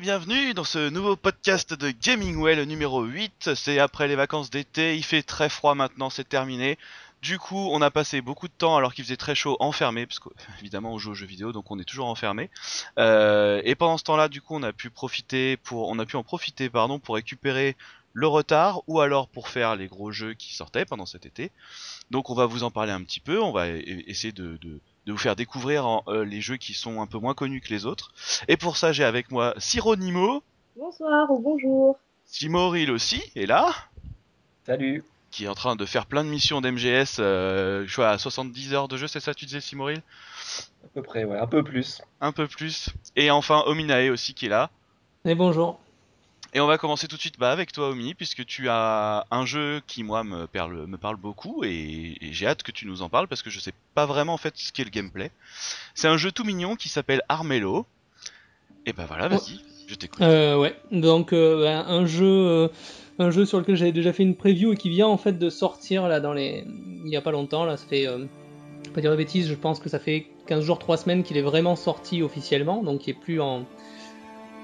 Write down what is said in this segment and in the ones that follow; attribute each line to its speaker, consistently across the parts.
Speaker 1: Bienvenue dans ce nouveau podcast de Gaming Well numéro 8. C'est après les vacances d'été, il fait très froid maintenant, c'est terminé. Du coup, on a passé beaucoup de temps alors qu'il faisait très chaud enfermé, parce qu'évidemment on joue aux jeux vidéo, donc on est toujours enfermé. Euh, et pendant ce temps-là, du coup, on a pu profiter pour, on a pu en profiter, pardon, pour récupérer le retard ou alors pour faire les gros jeux qui sortaient pendant cet été. Donc on va vous en parler un petit peu, on va e- essayer de- de vous faire découvrir en- euh, les jeux qui sont un peu moins connus que les autres. Et pour ça, j'ai avec moi Sironimo,
Speaker 2: Bonsoir ou bonjour.
Speaker 1: Simoril aussi est là,
Speaker 3: Salut.
Speaker 1: qui est en train de faire plein de missions d'MGS, euh, je crois à 70 heures de jeu, c'est ça tu disais Simoril
Speaker 3: À peu près, ouais, un peu plus.
Speaker 1: Un peu plus. Et enfin Ominae aussi qui est là.
Speaker 4: Et bonjour.
Speaker 1: Et on va commencer tout de suite bah, avec toi, Omi, puisque tu as un jeu qui, moi, me parle, me parle beaucoup, et, et j'ai hâte que tu nous en parles, parce que je sais pas vraiment, en fait, ce qu'est le gameplay. C'est un jeu tout mignon qui s'appelle Armello. Et bah voilà, vas-y, je t'écoute.
Speaker 4: Euh, ouais, donc euh, ben, un jeu, euh, un jeu sur lequel j'avais déjà fait une preview et qui vient en fait de sortir là dans les, il y a pas longtemps là, ça fait, euh, pas dire de bêtises, je pense que ça fait 15 jours, 3 semaines qu'il est vraiment sorti officiellement, donc il est plus en,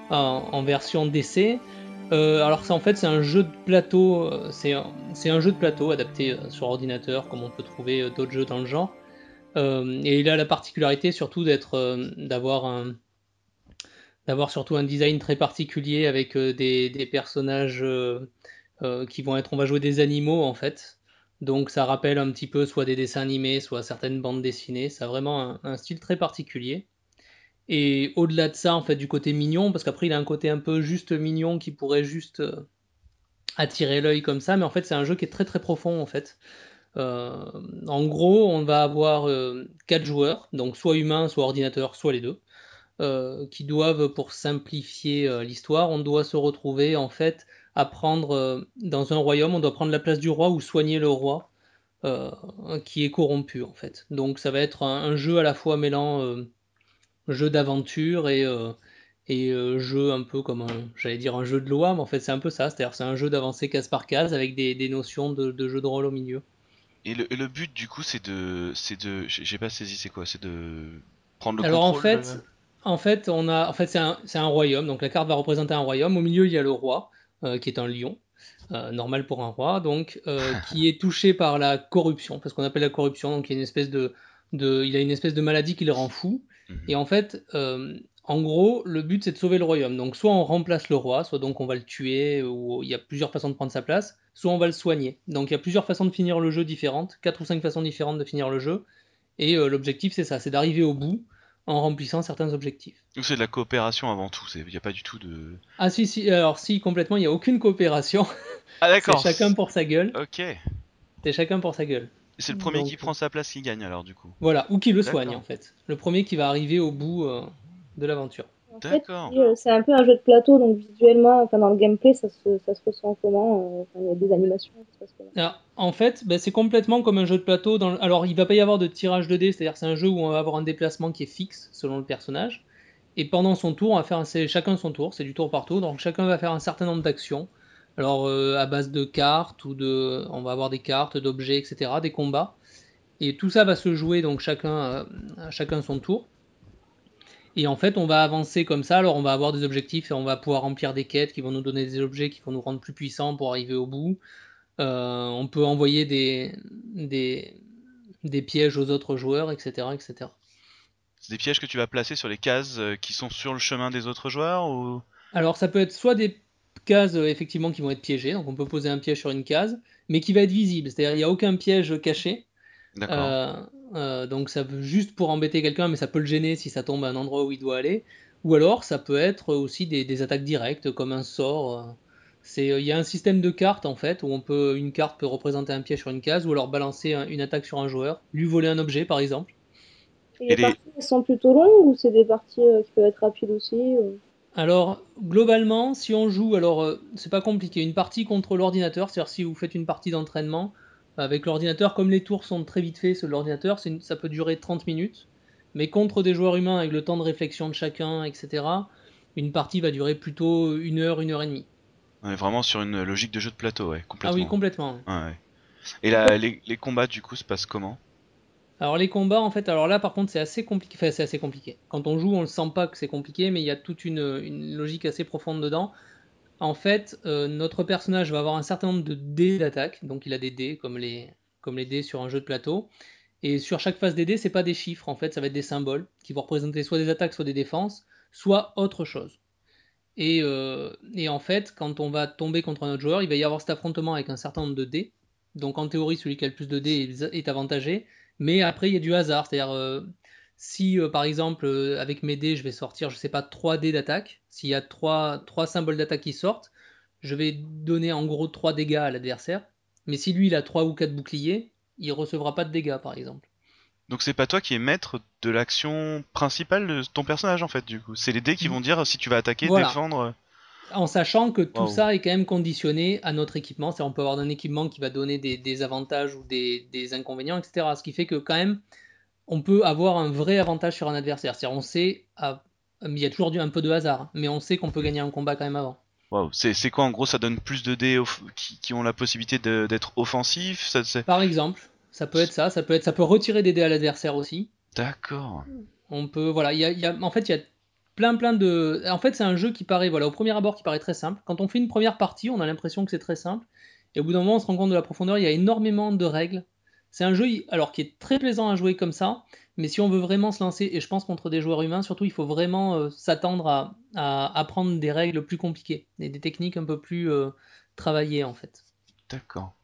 Speaker 4: en, en version d'essai. Euh, alors ça en fait c'est un jeu de plateau, euh, c'est un, jeu de plateau adapté euh, sur ordinateur comme on peut trouver d'autres jeux dans le genre. Et il a la particularité surtout d'être, d'avoir un d'avoir surtout un design très particulier avec des, personnages qui vont être, on va jouer des animaux en fait. Donc ça rappelle un petit peu soit des dessins animés, soit certaines bandes dessinées. Ça a vraiment un style très particulier. Et au-delà de ça, en fait, du côté mignon, parce qu'après il a un côté un peu juste mignon qui pourrait juste euh, attirer l'œil comme ça, mais en fait c'est un jeu qui est très très profond en fait. Euh, en gros, on va avoir euh, quatre joueurs, donc soit humains, soit ordinateurs, soit les deux qui doivent, pour simplifier l'histoire, on doit se retrouver en fait à prendre dans un royaume, on doit prendre la place du roi ou soigner le roi qui est corrompu en fait. Donc ça va être un, un jeu à la fois mêlant jeu d'aventure et, euh, et euh, jeu un peu comme un, j'allais dire un jeu de loi, mais en fait c'est un peu ça, c'est-à-dire c'est un jeu d'avancée case par case avec des, des notions de, de jeu de rôle au milieu.
Speaker 1: Et le, et le but, du coup, c'est de. C'est de. J'ai pas saisi, c'est quoi? C'est de. Prendre le
Speaker 4: Alors en
Speaker 1: contrôle de-
Speaker 4: fait, en fait, on a, en fait, c'est un, c'est un royaume. Donc la carte va représenter un royaume. Au milieu, il y a le roi, euh, qui est un lion, euh, normal pour un roi, donc euh, qui est touché par la corruption, parce qu'on appelle la corruption. Donc il y a une espèce de, de, il a une espèce de maladie qui le rend fou.
Speaker 1: Mhm.
Speaker 4: Et en fait, euh, en gros, le but c'est de sauver le royaume. Donc soit on remplace le roi, soit donc on va le tuer, ou il y a plusieurs façons de prendre sa place, soit on va le soigner. Donc il y a plusieurs façons de finir le jeu différentes, quatre ou cinq façons différentes de finir le jeu. Et euh, l'objectif c'est ça, c'est d'arriver au bout en remplissant certains objectifs.
Speaker 1: Ou c'est de la coopération avant tout, il n'y a pas du tout de.
Speaker 4: Ah si, si, alors si, complètement, il n'y a aucune coopération.
Speaker 1: Ah
Speaker 4: C'est
Speaker 1: d'accord
Speaker 4: chacun pour sa gueule.
Speaker 1: Ok.
Speaker 4: C'est chacun pour sa gueule.
Speaker 1: C'est le premier
Speaker 4: Donc-
Speaker 1: qui prend sa place qui gagne alors, du coup.
Speaker 4: Voilà, ou qui le soigne en fait. Le premier qui va arriver au bout euh, de l'aventure.
Speaker 2: En fait,
Speaker 1: D'accord.
Speaker 2: euh, c'est un peu un jeu de plateau, donc visuellement, enfin dans le gameplay, ça se, ça se ressent comment euh, enfin, Il y a des animations qui se
Speaker 4: Alors, en fait, ben, c'est complètement comme un jeu de plateau. Dans le- Alors, il va pas y avoir de tirage de dés, c'est-à-dire c'est un jeu où on va avoir un déplacement qui est fixe selon le personnage. Et pendant son tour, on va faire c'est chacun son tour, c'est du tour par tour. Donc chacun va faire un certain nombre d'actions. Alors euh, à base de cartes ou de, on va avoir des cartes, d'objets, etc., des combats. Et tout ça va se jouer donc chacun, euh, à chacun son tour. Et en fait, on va avancer comme ça. Alors on va avoir des objectifs et on va pouvoir remplir des quêtes qui vont nous donner des objets qui vont nous rendre plus puissants pour arriver au bout. Euh, on peut envoyer des, des, des pièges aux autres joueurs, etc. etc.
Speaker 1: C'est des pièges que tu vas placer sur les cases qui sont sur le chemin des autres joueurs ou?
Speaker 4: Alors ça peut être soit des cases euh, effectivement qui vont être piégées, donc on peut poser un piège sur une case, mais qui va être visible, c'est-à-dire il n'y a aucun piège caché. Euh, euh, donc ça veut juste pour embêter quelqu'un, mais ça peut le gêner si ça tombe à un endroit où il doit aller. Ou alors ça peut être aussi des, des attaques directes comme un sort. C'est, il y a un système de cartes en fait où on peut, une carte peut représenter un piège sur une case, ou alors balancer un- une attaque sur un joueur, lui voler un objet par exemple.
Speaker 2: Et
Speaker 1: Et
Speaker 2: les parties sont plutôt longues ou c'est des parties euh, qui peuvent être rapides aussi euh
Speaker 4: Alors, globalement, si on joue, alors euh, c'est pas compliqué. Une partie contre l'ordinateur, c'est-à-dire si vous faites une partie d'entraînement avec l'ordinateur, comme les tours sont très vite faits sur l'ordinateur, ça peut durer 30 minutes. Mais contre des joueurs humains avec le temps de réflexion de chacun, etc., une partie va durer plutôt une heure, une heure et demie.
Speaker 1: On est vraiment sur une logique de jeu de plateau, ouais,
Speaker 4: Ah
Speaker 1: complètement.
Speaker 4: oui, complètement.
Speaker 1: Ouais, ouais. Et la- les, les combats, du coup, se passent comment?
Speaker 4: Alors les combats, en fait, alors là par contre c'est assez compliqué. C'est assez compliqué. Quand on joue, on ne sent pas que c'est compliqué, mais il y a toute une, logique assez profonde dedans. En fait, euh, notre personnage va avoir un certain nombre de dés d'attaque, donc il a des dés comme les, dés sur un jeu de plateau. Et sur chaque phase des dés, c'est pas des chiffres, en fait, ça va être des symboles qui vont représenter soit des attaques, soit des défenses, soit autre chose. Et, euh, et en fait, quand on va tomber contre un autre joueur, il va y avoir cet affrontement avec un certain nombre de dés. Donc en théorie, celui qui a le plus de dés est avantagé. Mais après, il y a du hasard. C'est-à-dire, euh, si euh, par exemple, euh, avec mes dés, je vais sortir, je sais pas, 3 dés d'attaque, s'il y a 3, symboles d'attaque qui sortent, je vais donner en gros 3 dégâts à l'adversaire. Mais si lui, il a 3 ou 4 boucliers, il recevra pas de dégâts, par exemple.
Speaker 1: Donc c'est pas toi qui es maître de l'action principale de ton personnage en fait du coup. C'est les dés qui vont dire si tu vas attaquer,
Speaker 4: Voilà.
Speaker 1: défendre.
Speaker 4: En sachant que tout
Speaker 1: Wow.
Speaker 4: ça est quand même conditionné à notre équipement. C'est-à-dire, on peut avoir un équipement qui va donner des, des avantages ou des, des inconvénients, etc. Ce qui fait que quand même, on peut avoir un vrai avantage sur un adversaire. C'est-à-dire, on sait, à- il y a toujours un peu de hasard, mais on sait qu'on peut gagner un combat quand même avant.
Speaker 1: C'est c'est quoi en gros Ça donne plus de dés qui, qui ont la possibilité d'être offensifs? Ça, c'est-
Speaker 4: Par exemple, ça peut être ça, ça peut être, ça peut retirer des dés à l'adversaire aussi.
Speaker 1: D'accord.
Speaker 4: On peut, voilà, il y a, y a- en fait, il y a plein, plein de. En fait, c'est un jeu qui paraît, voilà, au premier abord, qui paraît très simple. Quand on fait une première partie, on a l'impression que c'est très simple, et au bout d'un moment, on se rend compte de la profondeur. Il y a énormément de règles. C'est un jeu, alors, qui est très plaisant à jouer comme ça, mais si on veut vraiment se lancer, et je pense contre des joueurs humains, surtout, il faut vraiment euh, s'attendre à, apprendre des règles plus compliquées, et des techniques un peu plus euh, travaillées, en fait.
Speaker 1: D'accord.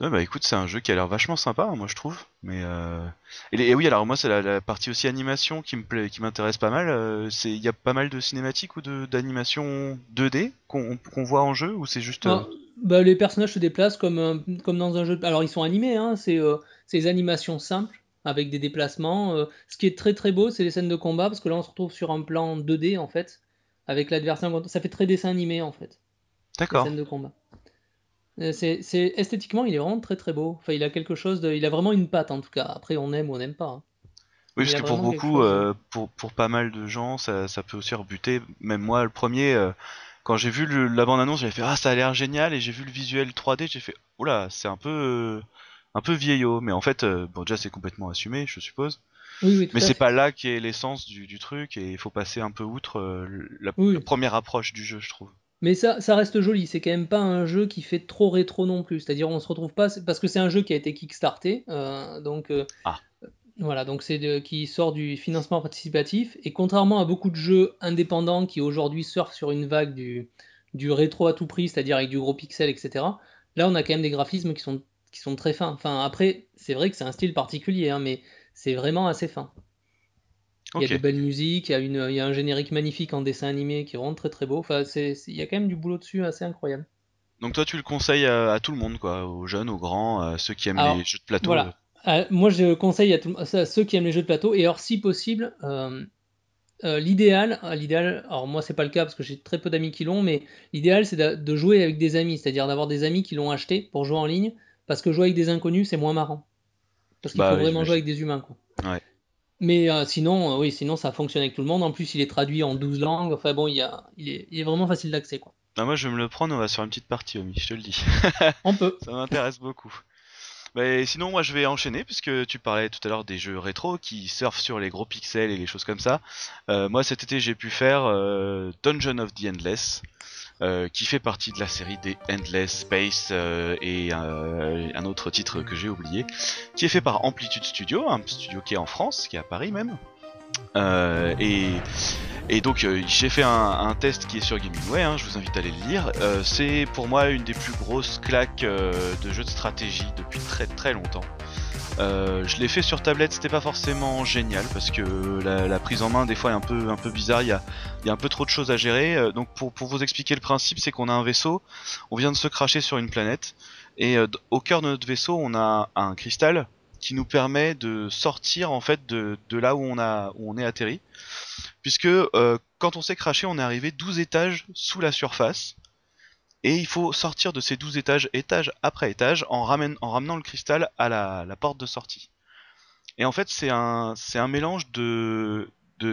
Speaker 1: Ouais, bah écoute, c'est un jeu qui a l'air vachement sympa, hein, moi je trouve. Mais euh... et, les- et oui, alors moi c'est la, la partie aussi animation qui me plaît, qui m'intéresse pas mal. euh, c'est il y a pas mal de cinématiques ou de d'animation 2D qu'on qu'on voit en jeu ou c'est juste. euh,
Speaker 4: Ah, bah, les personnages se déplacent comme, comme dans un jeu. de- Alors, ils sont animés, hein, c'est c'est des animations simples avec des déplacements. Ce qui est très très beau, c'est les scènes de combat parce que là, on se retrouve sur un plan 2D en fait, avec l'adversaire. contre- Ça fait très dessin animé en fait,
Speaker 1: D'accord.
Speaker 4: scènes de combat. Euh, C'est c'est- esthétiquement, il est vraiment très très beau. Enfin, il a quelque chose de, il a vraiment une patte en tout cas. Après, on aime ou on n'aime pas. hein.
Speaker 1: Oui, parce que pour beaucoup, euh, pour, pour pas mal de gens, ça, ça peut aussi rebuter. Même moi, le premier, euh, quand j'ai vu le- la bande-annonce, j'avais fait Ah, ça a l'air génial, et j'ai vu le visuel 3D, j'ai fait Oula, c'est un peu, euh, un peu vieillot. Mais en fait, bon, déjà, c'est complètement assumé, je suppose.
Speaker 4: Oui,
Speaker 1: Mais c'est
Speaker 4: fait.
Speaker 1: pas là qui est l'essence du, du truc, et il faut passer un peu outre la,
Speaker 4: Oui.
Speaker 1: la première approche du jeu, je trouve.
Speaker 4: Mais ça, ça reste joli, c'est quand même pas un jeu qui fait trop rétro non plus. C'est-à-dire on se retrouve pas, parce que c'est un jeu qui a été kickstarté, euh, donc euh,
Speaker 1: Ah.
Speaker 4: voilà, donc c'est de- qui sort du financement participatif. Et contrairement à beaucoup de jeux indépendants qui aujourd'hui surfent sur une vague du, du rétro à tout prix, c'est-à-dire avec du gros pixel, etc. Là, on a quand même des graphismes qui sont qui sont très fins. Enfin après, c'est vrai que c'est un style particulier, hein, mais c'est vraiment assez fin. Il y a de belles musiques, il y a, une, il y a un générique magnifique en dessin animé qui vraiment très très beau. Enfin, c'est, il y a quand même du boulot dessus assez incroyable.
Speaker 1: Donc toi, tu le conseilles à, à tout le monde, quoi, aux jeunes, aux grands, à ceux qui aiment
Speaker 4: Alors,
Speaker 1: les jeux de plateau.
Speaker 4: Voilà. Euh, moi, je conseille à, tout- à ceux qui aiment les jeux de plateau, et alors si possible, euh, euh, l'idéal, euh, l'idéal, alors moi c'est pas le cas parce que j'ai très peu d'amis qui l'ont, mais l'idéal c'est de, de jouer avec des amis, c'est-à-dire d'avoir des amis qui l'ont acheté pour jouer en ligne, parce que jouer avec des inconnus c'est moins marrant. Parce qu'il
Speaker 1: Bah
Speaker 4: faut
Speaker 1: oui,
Speaker 4: vraiment jouer avec des humains, quoi.
Speaker 1: Ouais.
Speaker 4: Mais euh, sinon, euh, oui, sinon ça fonctionne avec tout le monde. En plus, il est traduit en 12 langues. Enfin bon, il, y a, il, est, il est vraiment facile d'accès, quoi.
Speaker 1: Ah, moi, je vais me le prendre, on va sur une petite partie, Omi, je te le dis.
Speaker 4: On peut.
Speaker 1: Ça m'intéresse beaucoup. Mais sinon, moi je vais enchaîner, puisque tu parlais tout à l'heure des jeux rétro qui surfent sur les gros pixels et les choses comme ça. Euh, moi cet été, j'ai pu faire Dungeon of the Endless, euh, qui fait partie de la série des Endless Space euh, et euh, un autre titre que j'ai oublié, qui est fait par Amplitude Studio, un studio qui est en France, qui est à Paris même. Euh, et, et donc euh, j'ai fait un, un test qui est sur Gamingway, hein, je vous invite à aller le lire. Euh, c'est pour moi une des plus grosses claques euh, de jeux de stratégie depuis très très longtemps. Euh, je l'ai fait sur tablette, c'était pas forcément génial parce que la, prise en main des fois est un peu bizarre, il y a, un peu trop de choses à gérer. Euh, donc pour, vous expliquer le principe, c'est qu'on a un vaisseau, on vient de se cracher sur une planète et euh, au cœur de notre vaisseau, on a un cristal qui nous permet de sortir en fait de, de là où on a où on est atterri puisque quand on s'est craché, on est arrivé 12 étages sous la surface et il faut sortir de ces 12 étages, étage après étage, en, ramenant le cristal à la, porte de sortie. Et en fait, c'est un, mélange de,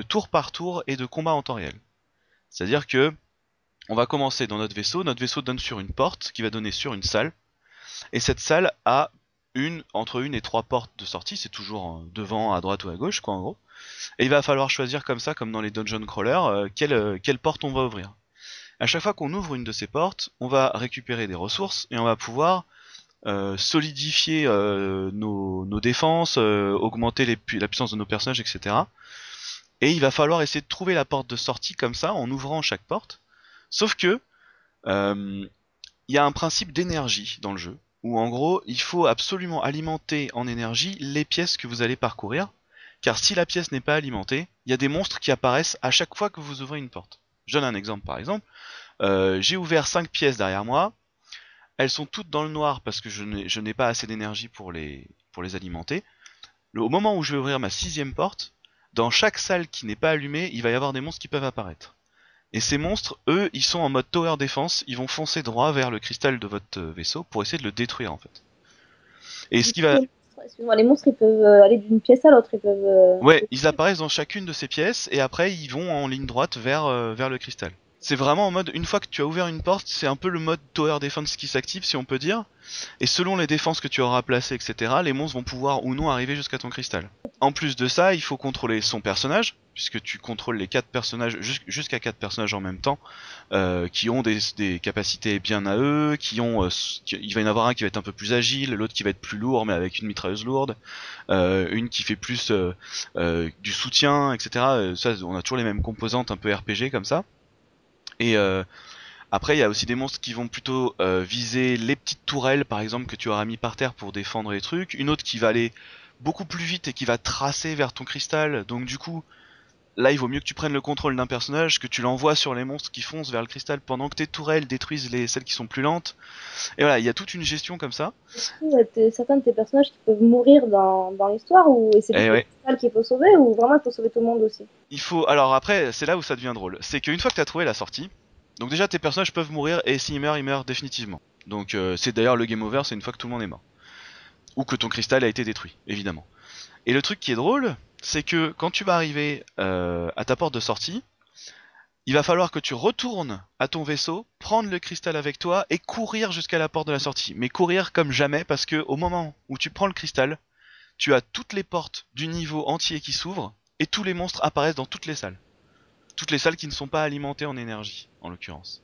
Speaker 1: tour par tour et de combat en temps réel. C'est-à-dire que on va commencer dans notre vaisseau, notre vaisseau donne sur une porte qui va donner sur une salle, et cette salle a une entre une et trois portes de sortie, c'est toujours devant, à droite ou à gauche, quoi, en gros. Et il va falloir choisir comme ça, comme dans les dungeon crawlers, euh, euh, quelle porte on va ouvrir. À chaque fois qu'on ouvre une de ces portes, on va récupérer des ressources et on va pouvoir euh, solidifier euh, nos, défenses, euh, augmenter la puissance de nos personnages, etc. Et il va falloir essayer de trouver la porte de sortie comme ça, en ouvrant chaque porte. Sauf que il y a un principe d'énergie dans le jeu, où en gros, il faut absolument alimenter en énergie les pièces que vous allez parcourir, car si la pièce n'est pas alimentée, il y a des monstres qui apparaissent à chaque fois que vous ouvrez une porte. Je donne un exemple par exemple. Euh, J'ai ouvert 5 pièces derrière moi, elles sont toutes dans le noir parce que je n'ai pas assez d'énergie pour les, pour les alimenter. Le- au moment où je vais ouvrir ma sixième porte, dans chaque salle qui n'est pas allumée, il va y avoir des monstres qui peuvent apparaître. Et ces monstres, eux, ils sont en mode tower defense, ils vont foncer droit vers le cristal de votre vaisseau pour essayer de le détruire en fait. Et ce qui va...
Speaker 2: Les monstres- ils peuvent euh, aller d'une pièce à l'autre, ils peuvent. euh,
Speaker 1: Ouais, ils apparaissent dans chacune de ces pièces et après ils vont en ligne droite vers, euh, vers le cristal. C'est vraiment en mode, une fois que tu as ouvert une porte, c'est un peu le mode tower defense qui s'active si on peut dire. Et selon les défenses que tu auras placées, etc., les monstres vont pouvoir ou non arriver jusqu'à ton cristal. En plus de ça, il faut contrôler son personnage, puisque tu contrôles les quatre personnages, jus- jusqu'à quatre personnages en même temps, euh, qui ont des, capacités bien à eux, qui ont, euh, il va y en avoir un qui va être un peu plus agile, l'autre qui va être plus lourd mais avec une mitrailleuse lourde, euh, une qui fait plus euh, du soutien, etc. Ça, on a toujours les mêmes composantes un peu RPG comme ça. Et euh, après, il y a aussi des monstres qui vont plutôt euh, viser les petites tourelles, par exemple, que tu auras mis par terre pour défendre les trucs. Une autre qui va aller beaucoup plus vite et qui va tracer vers ton cristal. Donc du coup, là, il vaut mieux que tu prennes le contrôle d'un personnage, que tu l'envoies sur les monstres qui foncent vers le cristal pendant que tes tourelles détruisent les celles qui sont plus lentes. Et voilà, il y a toute une gestion comme ça.
Speaker 2: Est-ce des- certains de tes personnages qui peuvent mourir dans, dans l'histoire ou c'est
Speaker 1: Eh
Speaker 2: le
Speaker 1: ouais.
Speaker 2: cristal qu'il faut sauver ou vraiment il faut sauver tout le monde aussi?
Speaker 1: Il faut alors après c'est là où ça devient drôle. C'est qu'une fois que tu as trouvé la sortie, donc déjà tes personnages peuvent mourir et s'ils meurent, ils meurent définitivement. Donc euh, c'est d'ailleurs le game over, c'est une fois que tout le monde est mort. Ou que ton cristal a été détruit, évidemment. Et le truc qui est drôle, c'est que quand tu vas arriver euh, à ta porte de sortie, il va falloir que tu retournes à ton vaisseau, prendre le cristal avec toi et courir jusqu'à la porte de la sortie. Mais courir comme jamais parce que au moment où tu prends le cristal, tu as toutes les portes du niveau entier qui s'ouvrent et tous les monstres apparaissent dans toutes les salles. Toutes les salles qui ne sont pas alimentées en énergie, en l'occurrence.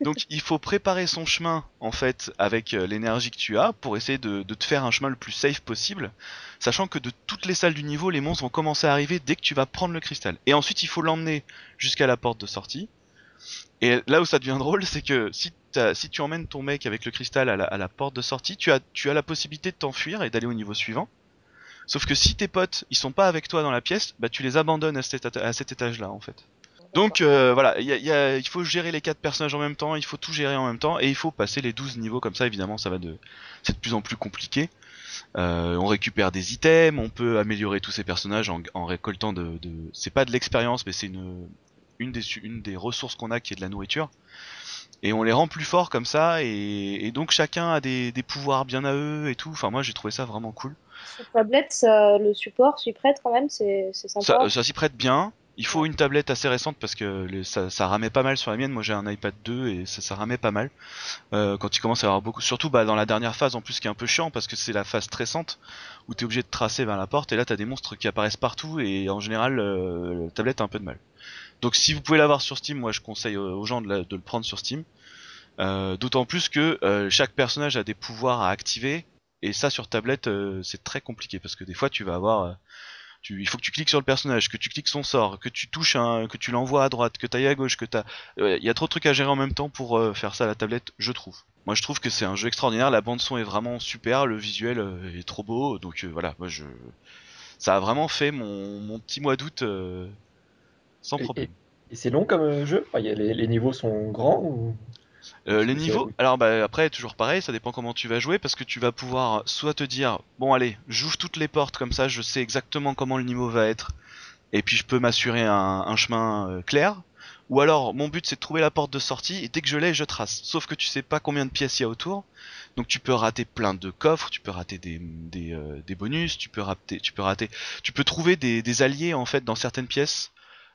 Speaker 1: Donc il faut préparer son chemin en fait avec euh, l'énergie que tu as pour essayer de, te faire un chemin le plus safe possible, sachant que de toutes les salles du niveau, les monstres vont commencer à arriver dès que tu vas prendre le cristal. Et ensuite il faut l'emmener jusqu'à la porte de sortie. Et là où ça devient drôle, c'est que si, tu emmènes ton mec avec le cristal à la, porte de sortie, tu as, la possibilité de t'enfuir et d'aller au niveau suivant. Sauf que si tes potes ils sont pas avec toi dans la pièce, bah tu les abandonnes à cet, à cet étage-là en fait. Donc euh, voilà, il y a- y a- il faut gérer les quatre personnages en même temps, il faut tout gérer en même temps, et il faut passer les 12 niveaux comme ça, évidemment, ça va de... C'est de plus en plus compliqué. Euh, on récupère des items, on peut améliorer tous ces personnages en, en récoltant de... de... C'est pas de l'expérience, mais c'est une, une, des, une des ressources qu'on a qui est de la nourriture. Et on les rend plus forts comme ça, et, et donc chacun a des, des pouvoirs bien à eux et tout. Enfin moi j'ai trouvé ça vraiment cool.
Speaker 2: Sur tablette, ça- le support s'y prête quand même, c'est c'est sympa.
Speaker 1: Ça, ça s'y prête bien. Il faut une tablette assez récente parce que ça, ça ramait pas mal sur la mienne. Moi j'ai un iPad 2 et ça, ça ramait pas mal. Euh, quand il commence à avoir beaucoup, surtout bah, dans la dernière phase en plus qui est un peu chiant parce que c'est la phase stressante où t'es obligé de tracer vers la porte et là t'as des monstres qui apparaissent partout et en général euh, la tablette a un peu de mal. Donc si vous pouvez l'avoir sur Steam, moi je conseille aux gens de, le prendre sur Steam. Euh, D'autant plus que chaque personnage a des pouvoirs à activer et ça sur tablette c'est très compliqué parce que des fois tu vas avoir tu, il faut que tu cliques sur le personnage, que tu cliques son sort, que tu touches un, que tu l'envoies à droite, que t'ailles à gauche, que t'as, il y a trop de trucs à gérer en même temps pour euh, faire ça à la tablette, je trouve. Moi, je trouve que c'est un jeu extraordinaire. La bande son est vraiment super, le visuel euh, est trop beau, donc euh, voilà, moi je, ça a vraiment fait mon, mon petit mois d'août sans
Speaker 3: Et-
Speaker 1: problème.
Speaker 3: Et c'est long comme jeu? Enfin, il y a les, les niveaux sont grands ou...
Speaker 1: Euh, les niveaux, alors bah après toujours pareil, ça dépend comment tu vas jouer parce que tu vas pouvoir soit te dire bon allez, j'ouvre toutes les portes comme ça, je sais exactement comment le niveau va être et puis je peux m'assurer un, un chemin euh, clair. Ou alors mon but c'est de trouver la porte de sortie et dès que je l'ai je trace. Sauf que tu sais pas combien de pièces il y a autour, donc tu peux rater plein de coffres, tu peux rater des, des, euh, des bonus, tu peux rater, tu peux rater, tu peux trouver des, des alliés en fait dans certaines pièces.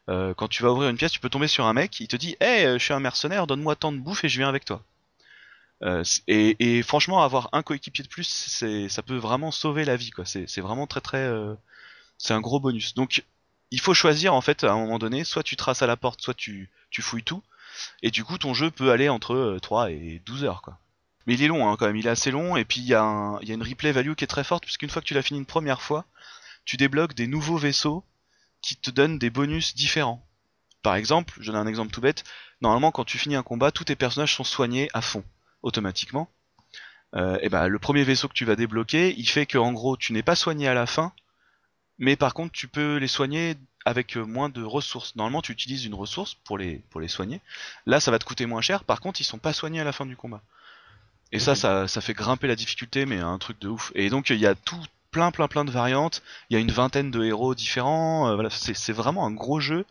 Speaker 1: Euh, quand tu vas ouvrir une pièce, tu peux tomber sur un mec, il te dit Hey, euh, je suis un mercenaire, donne-moi tant de bouffe et je viens avec toi. Euh, et, franchement, avoir un coéquipier de plus, ça peut vraiment sauver la vie, quoi. C'est, vraiment très très, c'est un gros bonus. Donc, il faut choisir en fait à un moment donné, soit tu traces à la porte, soit tu, fouilles tout. Et du coup, ton jeu peut aller entre euh, 3 et 12 heures, quoi. Mais il est long, hein, quand même. Il est assez long, et puis il y, a il y a une replay value qui est très forte, puisqu'une fois que tu l'as fini une première fois, tu débloques des nouveaux vaisseaux qui te donnent des bonus différents. Par exemple, je donne un exemple tout bête. Normalement, quand tu finis un combat, tous tes personnages sont soignés à fond, automatiquement. Euh, et ben, le premier vaisseau que tu vas débloquer, il fait que en gros, tu n'es pas soigné à la fin, mais par contre, tu peux les soigner avec euh, moins de ressources. Normalement, tu utilises une ressource pour les pour les soigner. Là, ça va te coûter moins cher. Par contre, ils sont pas soignés à la fin du combat. Et ça, ça, ça fait grimper la difficulté, mais un truc de ouf. Et donc, il y a tout plein, plein, plein de variantes. Il y a une vingtaine de héros différents. euh, voilà, c'est vraiment un gros jeu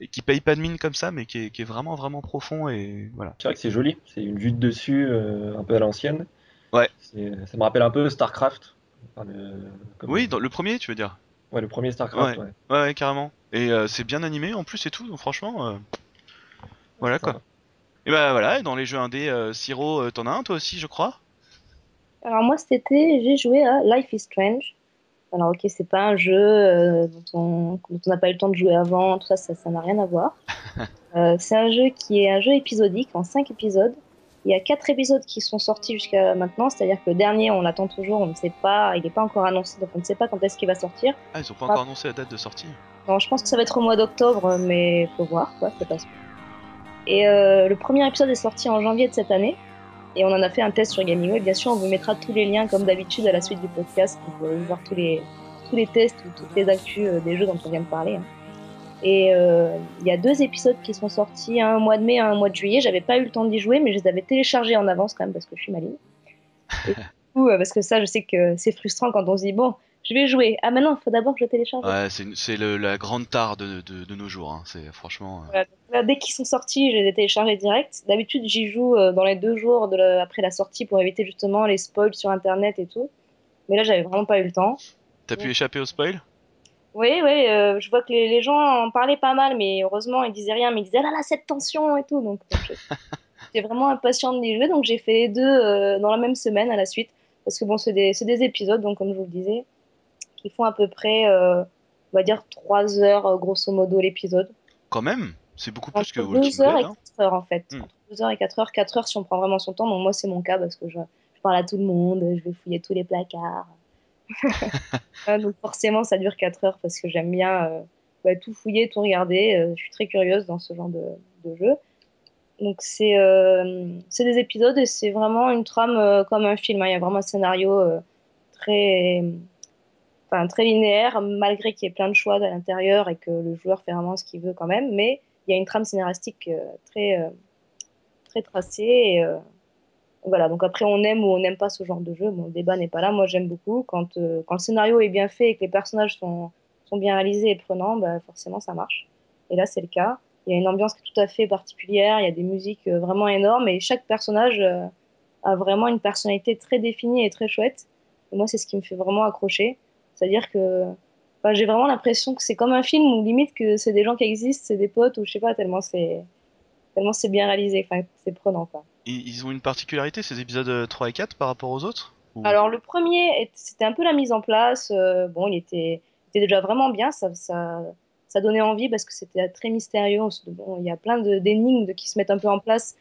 Speaker 1: et qui paye pas de mine comme ça, mais qui est, qui est vraiment, vraiment profond. Et voilà.
Speaker 3: C'est vrai que c'est joli, c'est une vue de dessus euh, un peu à l'ancienne.
Speaker 1: Ouais.
Speaker 3: Ça me rappelle un peu StarCraft. Enfin, le... comme-
Speaker 1: Oui, dans le premier, tu veux dire?
Speaker 3: Ouais, le premier StarCraft.
Speaker 1: Ouais.
Speaker 3: ouais.
Speaker 1: Ouais, ouais, carrément. Et euh, c'est bien animé en plus et tout, donc franchement, voilà quoi. Et bah voilà, et dans les jeux indés, Siro, t'en as un toi aussi, je crois?
Speaker 2: Alors moi cet été, j'ai joué à Life is Strange. Alors ok, c'est pas un jeu euh, dont on n'a pas eu le temps de jouer avant, tout ça, ça n'a rien à voir. Euh, c'est un jeu qui est un jeu épisodique en 5 épisodes. Il y a 4 épisodes qui sont sortis jusqu'à maintenant, c'est-à-dire que le dernier, on l'attend toujours, on ne sait pas, il n'est pas encore annoncé, donc on ne sait pas quand est-ce qu'il va sortir.
Speaker 1: Ah, ils ont pas
Speaker 2: Ah.
Speaker 1: encore annoncé la date de sortie.
Speaker 2: Non, je pense que ça va être au mois d'octobre, mais faut voir, quoi, c'est pas sûr. Et euh, le premier épisode est sorti en janvier de cette année, et on en a fait un test sur Gaming Web. Bien sûr, on vous mettra tous les liens, comme d'habitude, à la suite du podcast, pour pouvez voir tous les, tous les tests ou toutes les actus euh, des jeux dont on vient de parler. hein. Et euh, il y a deux épisodes qui sont sortis, un mois de mai, un mois de juillet. J'avais pas eu le temps d'y jouer, mais je les avais téléchargés en avance quand même, parce que je suis maligne. Et du coup, euh, parce que ça, je sais que c'est frustrant quand on se dit, bon, je vais jouer. Ah, maintenant, il faut d'abord que je télécharge.
Speaker 1: Ouais, c'est la grande tare de, de, de nos jours. Hein. C'est franchement. euh,
Speaker 2: Voilà, donc là, dès qu'ils sont sortis, je les ai téléchargés direct. D'habitude, j'y joue euh, dans les deux jours de la- après la sortie pour éviter justement les spoils sur internet et tout. Mais là, j'avais vraiment pas eu le temps.
Speaker 1: T'as pu échapper au spoil
Speaker 2: Oui, oui, euh, je vois que les, les gens en parlaient pas mal, mais heureusement, ils disaient rien, mais ils disaient ah là là, cette tension et tout. Donc, j'étais vraiment impatiente d'y jouer, donc j'ai fait les deux euh, dans la même semaine à la suite. Parce que bon, c'est des, c'est des épisodes, donc comme je vous le disais, qui font à peu près, euh, on va dire, 3 heures euh, grosso modo l'épisode.
Speaker 1: Quand même C'est beaucoup plus que Walking
Speaker 2: 2 heures
Speaker 1: Dead.
Speaker 2: et
Speaker 1: Hein.
Speaker 2: 4 heures en fait.
Speaker 1: Hmm.
Speaker 2: Entre 2 heures et 4 heures. 4 heures si on prend vraiment son temps. Donc moi c'est mon cas parce que je, je parle à tout le monde, je vais fouiller tous les placards. Donc forcément ça dure 4 heures parce que j'aime bien euh, bah, tout fouiller, tout regarder. Je suis très curieuse dans ce genre de, de jeu. Donc c'est euh, c'est des épisodes et c'est vraiment une trame euh, comme un film. hein. Il y a vraiment un scénario euh, très, très linéaire malgré qu'il y ait plein de choix à l'intérieur et que le joueur fait vraiment ce qu'il veut quand même. Mais il y a une trame scénaristique euh, très, euh, très tracée. Euh, voilà, donc après, on aime ou on n'aime pas ce genre de jeu. Bon, le débat n'est pas là. Moi, j'aime beaucoup. Quand, quand le scénario est bien fait et que les personnages sont, sont bien réalisés et prenants, bah, forcément, ça marche. Et là, c'est le cas. Il y a une ambiance qui est tout à fait particulière. Il y a des musiques vraiment énormes. Et chaque personnage a vraiment une personnalité très définie et très chouette. Et moi, c'est ce qui me fait vraiment accrocher. C'est-à-dire que Enfin, j'ai vraiment l'impression que c'est comme un film ou limite que c'est des gens qui existent, c'est des potes ou je sais pas, tellement c'est tellement c'est bien réalisé, enfin, c'est prenant quoi.
Speaker 1: Ils, ils ont une particularité, ces épisodes euh, 3 et 4 par rapport aux autres Ou-
Speaker 2: Alors le premier, c'était un peu la mise en place, euh, bon, il était, il était déjà vraiment bien, ça, ça, ça donnait envie parce que c'était très mystérieux, bon, il y a plein d'énigmes qui se mettent un peu en place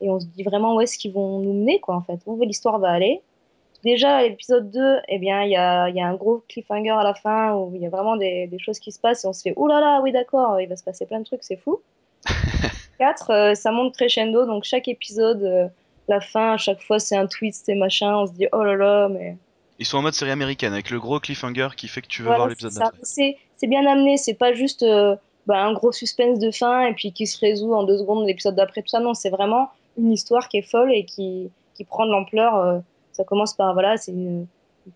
Speaker 2: et on se dit vraiment où est-ce qu'ils vont nous mener quoi en fait, où l'histoire va aller? Déjà, l'épisode 2, eh bien, il y a, il y a un gros cliffhanger à la fin où il y a vraiment des, des choses qui se passent et on se fait « Oh là là, oui d'accord, il va se passer plein de trucs, c'est fou ». 4, euh, ça monte crescendo, donc chaque épisode, euh, la fin, à chaque fois, c'est un twist, c'est machin, on se dit « Oh là là, mais… »
Speaker 1: Ils sont en mode série américaine, avec le gros cliffhanger qui fait que tu veux
Speaker 2: Voilà,
Speaker 1: voir l'épisode d'après.
Speaker 2: C'est c'est bien amené, c'est pas juste euh, bah, un gros suspense de fin et puis qui se résout en deux secondes l'épisode d'après, tout ça. Non, c'est vraiment une histoire qui est folle et qui, qui prend de l'ampleur. Ça commence par, voilà, c'est une,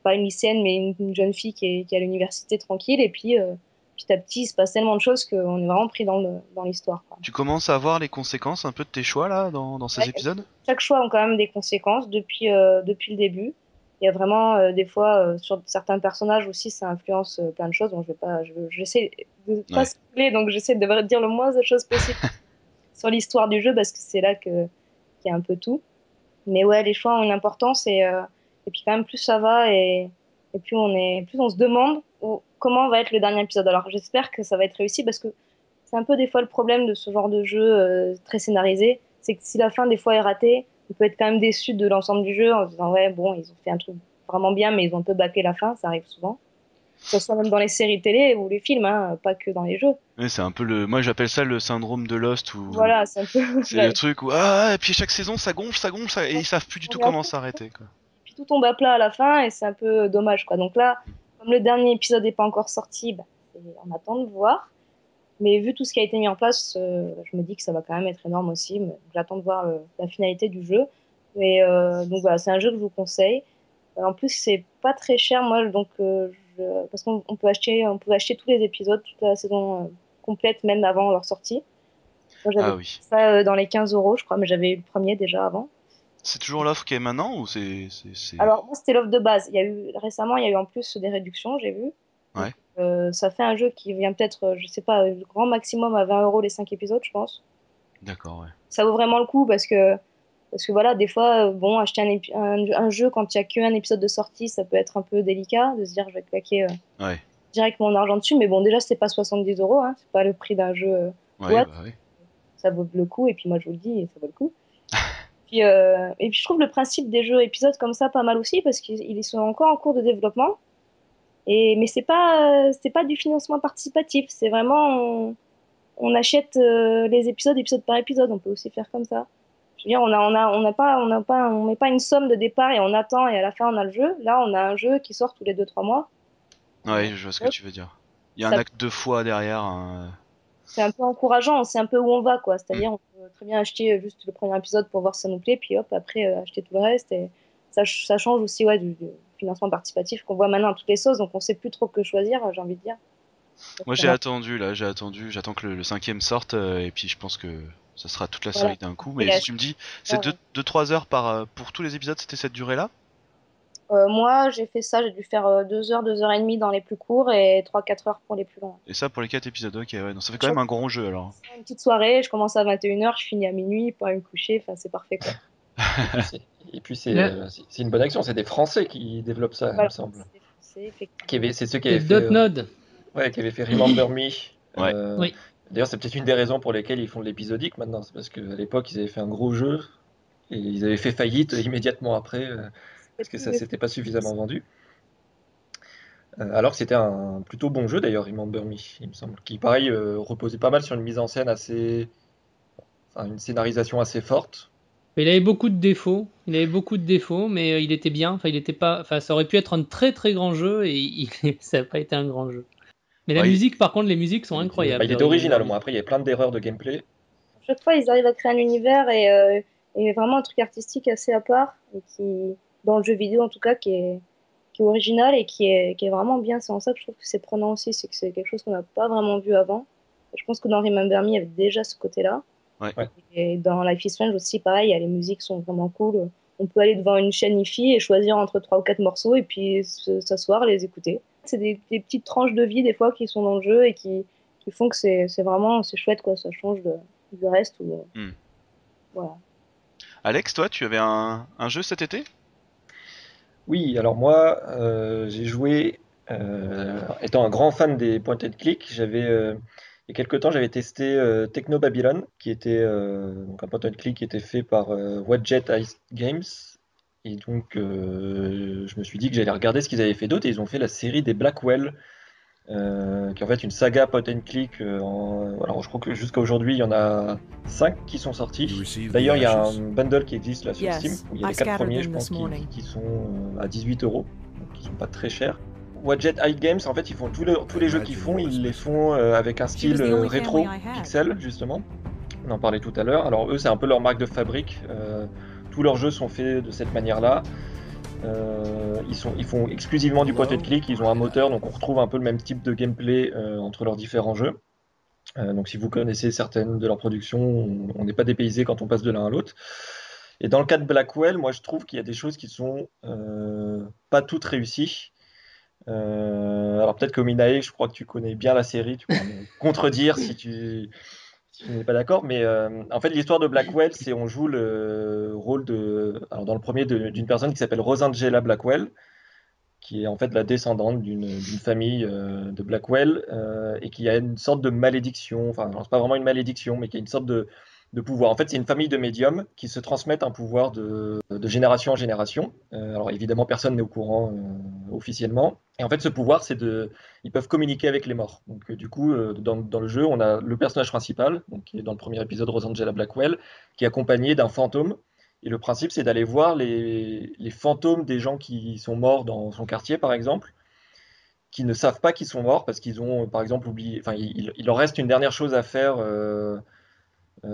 Speaker 2: pas une lycéenne, mais une, une jeune fille qui est, qui est à l'université tranquille et puis euh, petit à petit, il se passe tellement de choses qu'on est vraiment pris dans l'histoire.
Speaker 1: Tu commences à voir les conséquences un peu de tes choix là dans, dans ces
Speaker 2: Ouais.
Speaker 1: épisodes?
Speaker 2: Chaque choix a quand même des conséquences depuis, euh, depuis le début. Il y a vraiment euh, des fois sur certains personnages aussi ça influence plein de choses. Donc je vais pas, je, j'essaie de pas
Speaker 1: Ouais.
Speaker 2: spoiler, donc j'essaie de dire le moins de choses possible sur l'histoire du jeu parce que c'est là que qu'il y a un peu tout. Mais ouais, les choix ont une importance et, euh, et puis quand même plus ça va et, et plus on est, plus on se demande comment va être le dernier épisode. Alors j'espère que ça va être réussi parce que c'est un peu des fois le problème de ce genre de jeu euh, très scénarisé, c'est que si la fin des fois est ratée, on peut être quand même déçu de l'ensemble du jeu en se disant ouais bon ils ont fait un truc vraiment bien mais ils ont un peu bâclé la fin, ça arrive souvent. Que ce soit même dans les séries télé ou les films, hein, pas que dans les jeux.
Speaker 1: Ouais, c'est un peu le. Moi, j'appelle ça le syndrome de Lost où.
Speaker 2: Voilà, c'est un peu.
Speaker 1: C'est le truc où ah et puis chaque saison ça gonfle, ça gonfle ça- et ils savent plus du tout comment s'arrêter quoi.
Speaker 2: puis tout tombe à plat à la fin et c'est un peu dommage quoi. Donc là, comme le dernier épisode n'est pas encore sorti, bah, on attend de voir. Mais vu tout ce qui a été mis en place, euh, je me dis que ça va quand même être énorme aussi. mais J'attends de voir euh, la finalité du jeu. Et euh, donc voilà, c'est un jeu que je vous conseille. En plus, c'est pas très cher, moi, donc euh, parce qu'on on peut acheter, on peut acheter tous les épisodes, toute la saison euh, complète, même avant leur sortie. J'avais
Speaker 1: Ah oui.
Speaker 2: ça euh, dans les 15 euros, je crois, mais j'avais eu le premier déjà avant.
Speaker 1: C'est toujours l'offre qui est maintenant ou c'est
Speaker 2: Alors, moi, c'était l'offre de base. Il y a eu, récemment, il y a eu en plus des réductions, j'ai vu.
Speaker 1: Ouais.
Speaker 2: Euh, ça fait un jeu qui vient peut-être, je sais pas, le grand maximum à 20 euros les 5 épisodes, je pense.
Speaker 1: D'accord ouais.
Speaker 2: Ça vaut vraiment le coup parce que, parce que voilà, des fois, euh, bon, acheter un, épi- un, un jeu quand il y a qu'un épisode de sortie, ça peut être un peu délicat de se dire je vais claquer euh,
Speaker 1: Ouais.
Speaker 2: direct mon argent dessus. Mais bon, déjà, c'est pas 70 euros, hein, c'est pas le prix d'un jeu. euh,
Speaker 1: Ouais, bah ouais.
Speaker 2: ça vaut le coup. Et puis moi, je vous le dis, ça vaut le coup. puis, euh, et puis je trouve le principe des jeux épisodes comme ça pas mal aussi parce qu'ils ils sont encore en cours de développement. Et, mais c'est pas, c'est pas du financement participatif. C'est vraiment, on, on achète les épisodes épisode par épisode. On peut aussi faire comme ça. Je veux dire, on a, on a, on n'a pas, on n'a pas, on met pas une somme de départ et on attend et à la fin on a le jeu. Là, on a un jeu qui sort tous les 2-3 mois.
Speaker 1: Ouais, je vois ce que tu veux dire. Il y a un acte de foi derrière. hein.
Speaker 2: c'est un peu encourageant, on sait un peu où on va, quoi. C'est-à-dire, on peut très bien acheter euh, juste le premier épisode pour voir si ça nous plaît, puis hop, après, euh, acheter tout le reste. Et ça, ch- ça change aussi, ouais, du, du financement participatif qu'on voit maintenant à toutes les sauces, donc on sait plus trop que choisir, j'ai envie de dire.
Speaker 1: Moi j'ai attendu là, j'ai attendu, j'attends que le, le cinquième sorte euh, et puis je pense que ça sera toute la
Speaker 2: Voilà.
Speaker 1: série d'un coup. Mais
Speaker 2: la-
Speaker 1: tu me dis, c'est
Speaker 2: Ouais.
Speaker 1: 2-3 heures par euh, pour tous les épisodes, c'était cette durée là
Speaker 2: euh, moi, j'ai fait ça, j'ai dû faire 2 heures, 2 heures et demie dans les plus courts et 3-4 heures pour les plus longs.
Speaker 1: Et ça pour les 4 épisodes, ok, ouais, donc ça fait quand même un gros jeu alors.
Speaker 2: Une petite soirée, je commence à 21h, je finis à minuit, pour aller me coucher, enfin, c'est parfait, quoi.
Speaker 3: Et puis c'est euh, une bonne action, c'est des Français qui développent ça, il
Speaker 2: Voilà,
Speaker 3: me semble.
Speaker 2: c'est-
Speaker 3: ceux qui avaient fait, euh, ouais, qui avaient fait Remember Me.
Speaker 1: Ouais.
Speaker 3: Euh,
Speaker 4: Oui.
Speaker 3: D'ailleurs, c'est peut-être une des raisons pour lesquelles ils font de l'épisodique maintenant. C'est parce qu'à l'époque, ils avaient fait un gros jeu et ils avaient fait faillite immédiatement après euh, parce que ça s'était pas suffisamment vendu. Euh, alors que c'était un plutôt bon jeu d'ailleurs, Remember Me, il me semble, qui pareil euh, reposait pas mal sur une mise en scène assez, enfin une scénarisation assez forte.
Speaker 4: Il avait beaucoup de défauts. Il avait beaucoup de défauts, mais il était bien. Enfin, il était pas. Enfin, ça aurait pu être un très très grand jeu et il- ça n'a pas été un grand jeu. Mais la
Speaker 1: Ouais, il-
Speaker 4: musique, par contre, les musiques sont incroyables.
Speaker 3: Bah, il était original au moins. Après, il y avait plein d'erreurs de gameplay.
Speaker 2: chaque fois, ils arrivent à créer un univers et, euh, et vraiment un truc artistique assez à part, et qui, dans le jeu vidéo en tout cas, qui est, qui est original et qui est, qui est vraiment bien. C'est en ça que je trouve que c'est prenant aussi, c'est que c'est quelque chose qu'on n'a pas vraiment vu avant. Et je pense que dans Remember Me, il y avait déjà ce côté-là.
Speaker 1: Ouais.
Speaker 2: Et dans Life is Strange aussi, pareil, les musiques sont vraiment cool. On peut aller devant une chaîne IFI et choisir entre trois ou quatre morceaux et puis se- s'asseoir, les écouter. C'est des, des petites tranches de vie des fois qui sont dans le jeu et qui, qui font que c'est c'est vraiment c'est chouette quoi. Ça change de, du reste. Ou,
Speaker 1: Hmm.
Speaker 2: Voilà.
Speaker 1: Alex, toi, tu avais un, un jeu cet été?
Speaker 3: Oui, alors moi, euh, j'ai joué, euh, étant un grand fan des point and click, j'avais, euh, il y a quelques temps, j'avais testé euh, Techno Babylon, qui était euh, donc un point and click qui était fait par euh, Wadjet Ice Games. Et donc, euh, je me suis dit que j'allais regarder ce qu'ils avaient fait d'autre, et ils ont fait la série des Blackwell, euh, qui est en fait une saga point and click. euh, en- alors, je crois que jusqu'à aujourd'hui, il y en a 5 qui sont sortis. D'ailleurs, il y a un bundle qui existe là sur
Speaker 5: Yes,
Speaker 3: Steam où il y a
Speaker 5: I
Speaker 3: les quatre
Speaker 5: scattered
Speaker 3: premiers, je pense, qui, sont euh, à 18 euros, donc qui sont pas très chers. Wadjet High Games, en fait, ils font tous les, tous les jeux qu'ils font, ils les font euh, avec un style euh, rétro, pixel, justement. On en parlait tout à l'heure. Alors, eux, c'est un peu leur marque de fabrique. euh, tous leurs jeux sont faits de cette manière-là. Euh, ils, sont, font exclusivement du point and click, ils ont un moteur, donc on retrouve un peu le même type de gameplay euh, entre leurs différents jeux. Euh, donc si vous connaissez certaines de leurs productions, on n'est pas dépaysé quand on passe de l'un à l'autre. Et dans le cas de Blackwell, moi je trouve qu'il y a des choses qui sont euh, pas toutes réussies. Alors peut-être que Minae, je crois que tu connais bien la série, tu me contredire si tu, si tu n'es pas d'accord, mais euh, en fait, l'histoire de Blackwell, c'est on joue le rôle de, alors dans le premier, d'une personne qui s'appelle Rosangela Blackwell, qui est en fait la descendante d'une d'une famille euh, de Blackwell euh, et qui a une sorte de malédiction, enfin, non, c'est pas vraiment une malédiction, mais qui a une sorte de, de pouvoir. En fait, c'est une famille de médiums qui se transmettent un pouvoir de, génération en génération. Euh, alors évidemment, personne n'est au courant euh, officiellement. Et en fait, ce pouvoir, c'est de, ils peuvent communiquer avec les morts. Donc euh, du coup, dans, dans le jeu, on a le personnage principal, donc, qui est dans le premier épisode, Rosangela Blackwell, qui est accompagné d'un fantôme. Et le principe, c'est d'aller voir les, les fantômes des gens qui sont morts dans son quartier, par exemple, qui ne savent pas qu'ils sont morts parce qu'ils ont, par exemple, oublié. Enfin, il, il leur reste une dernière chose à faire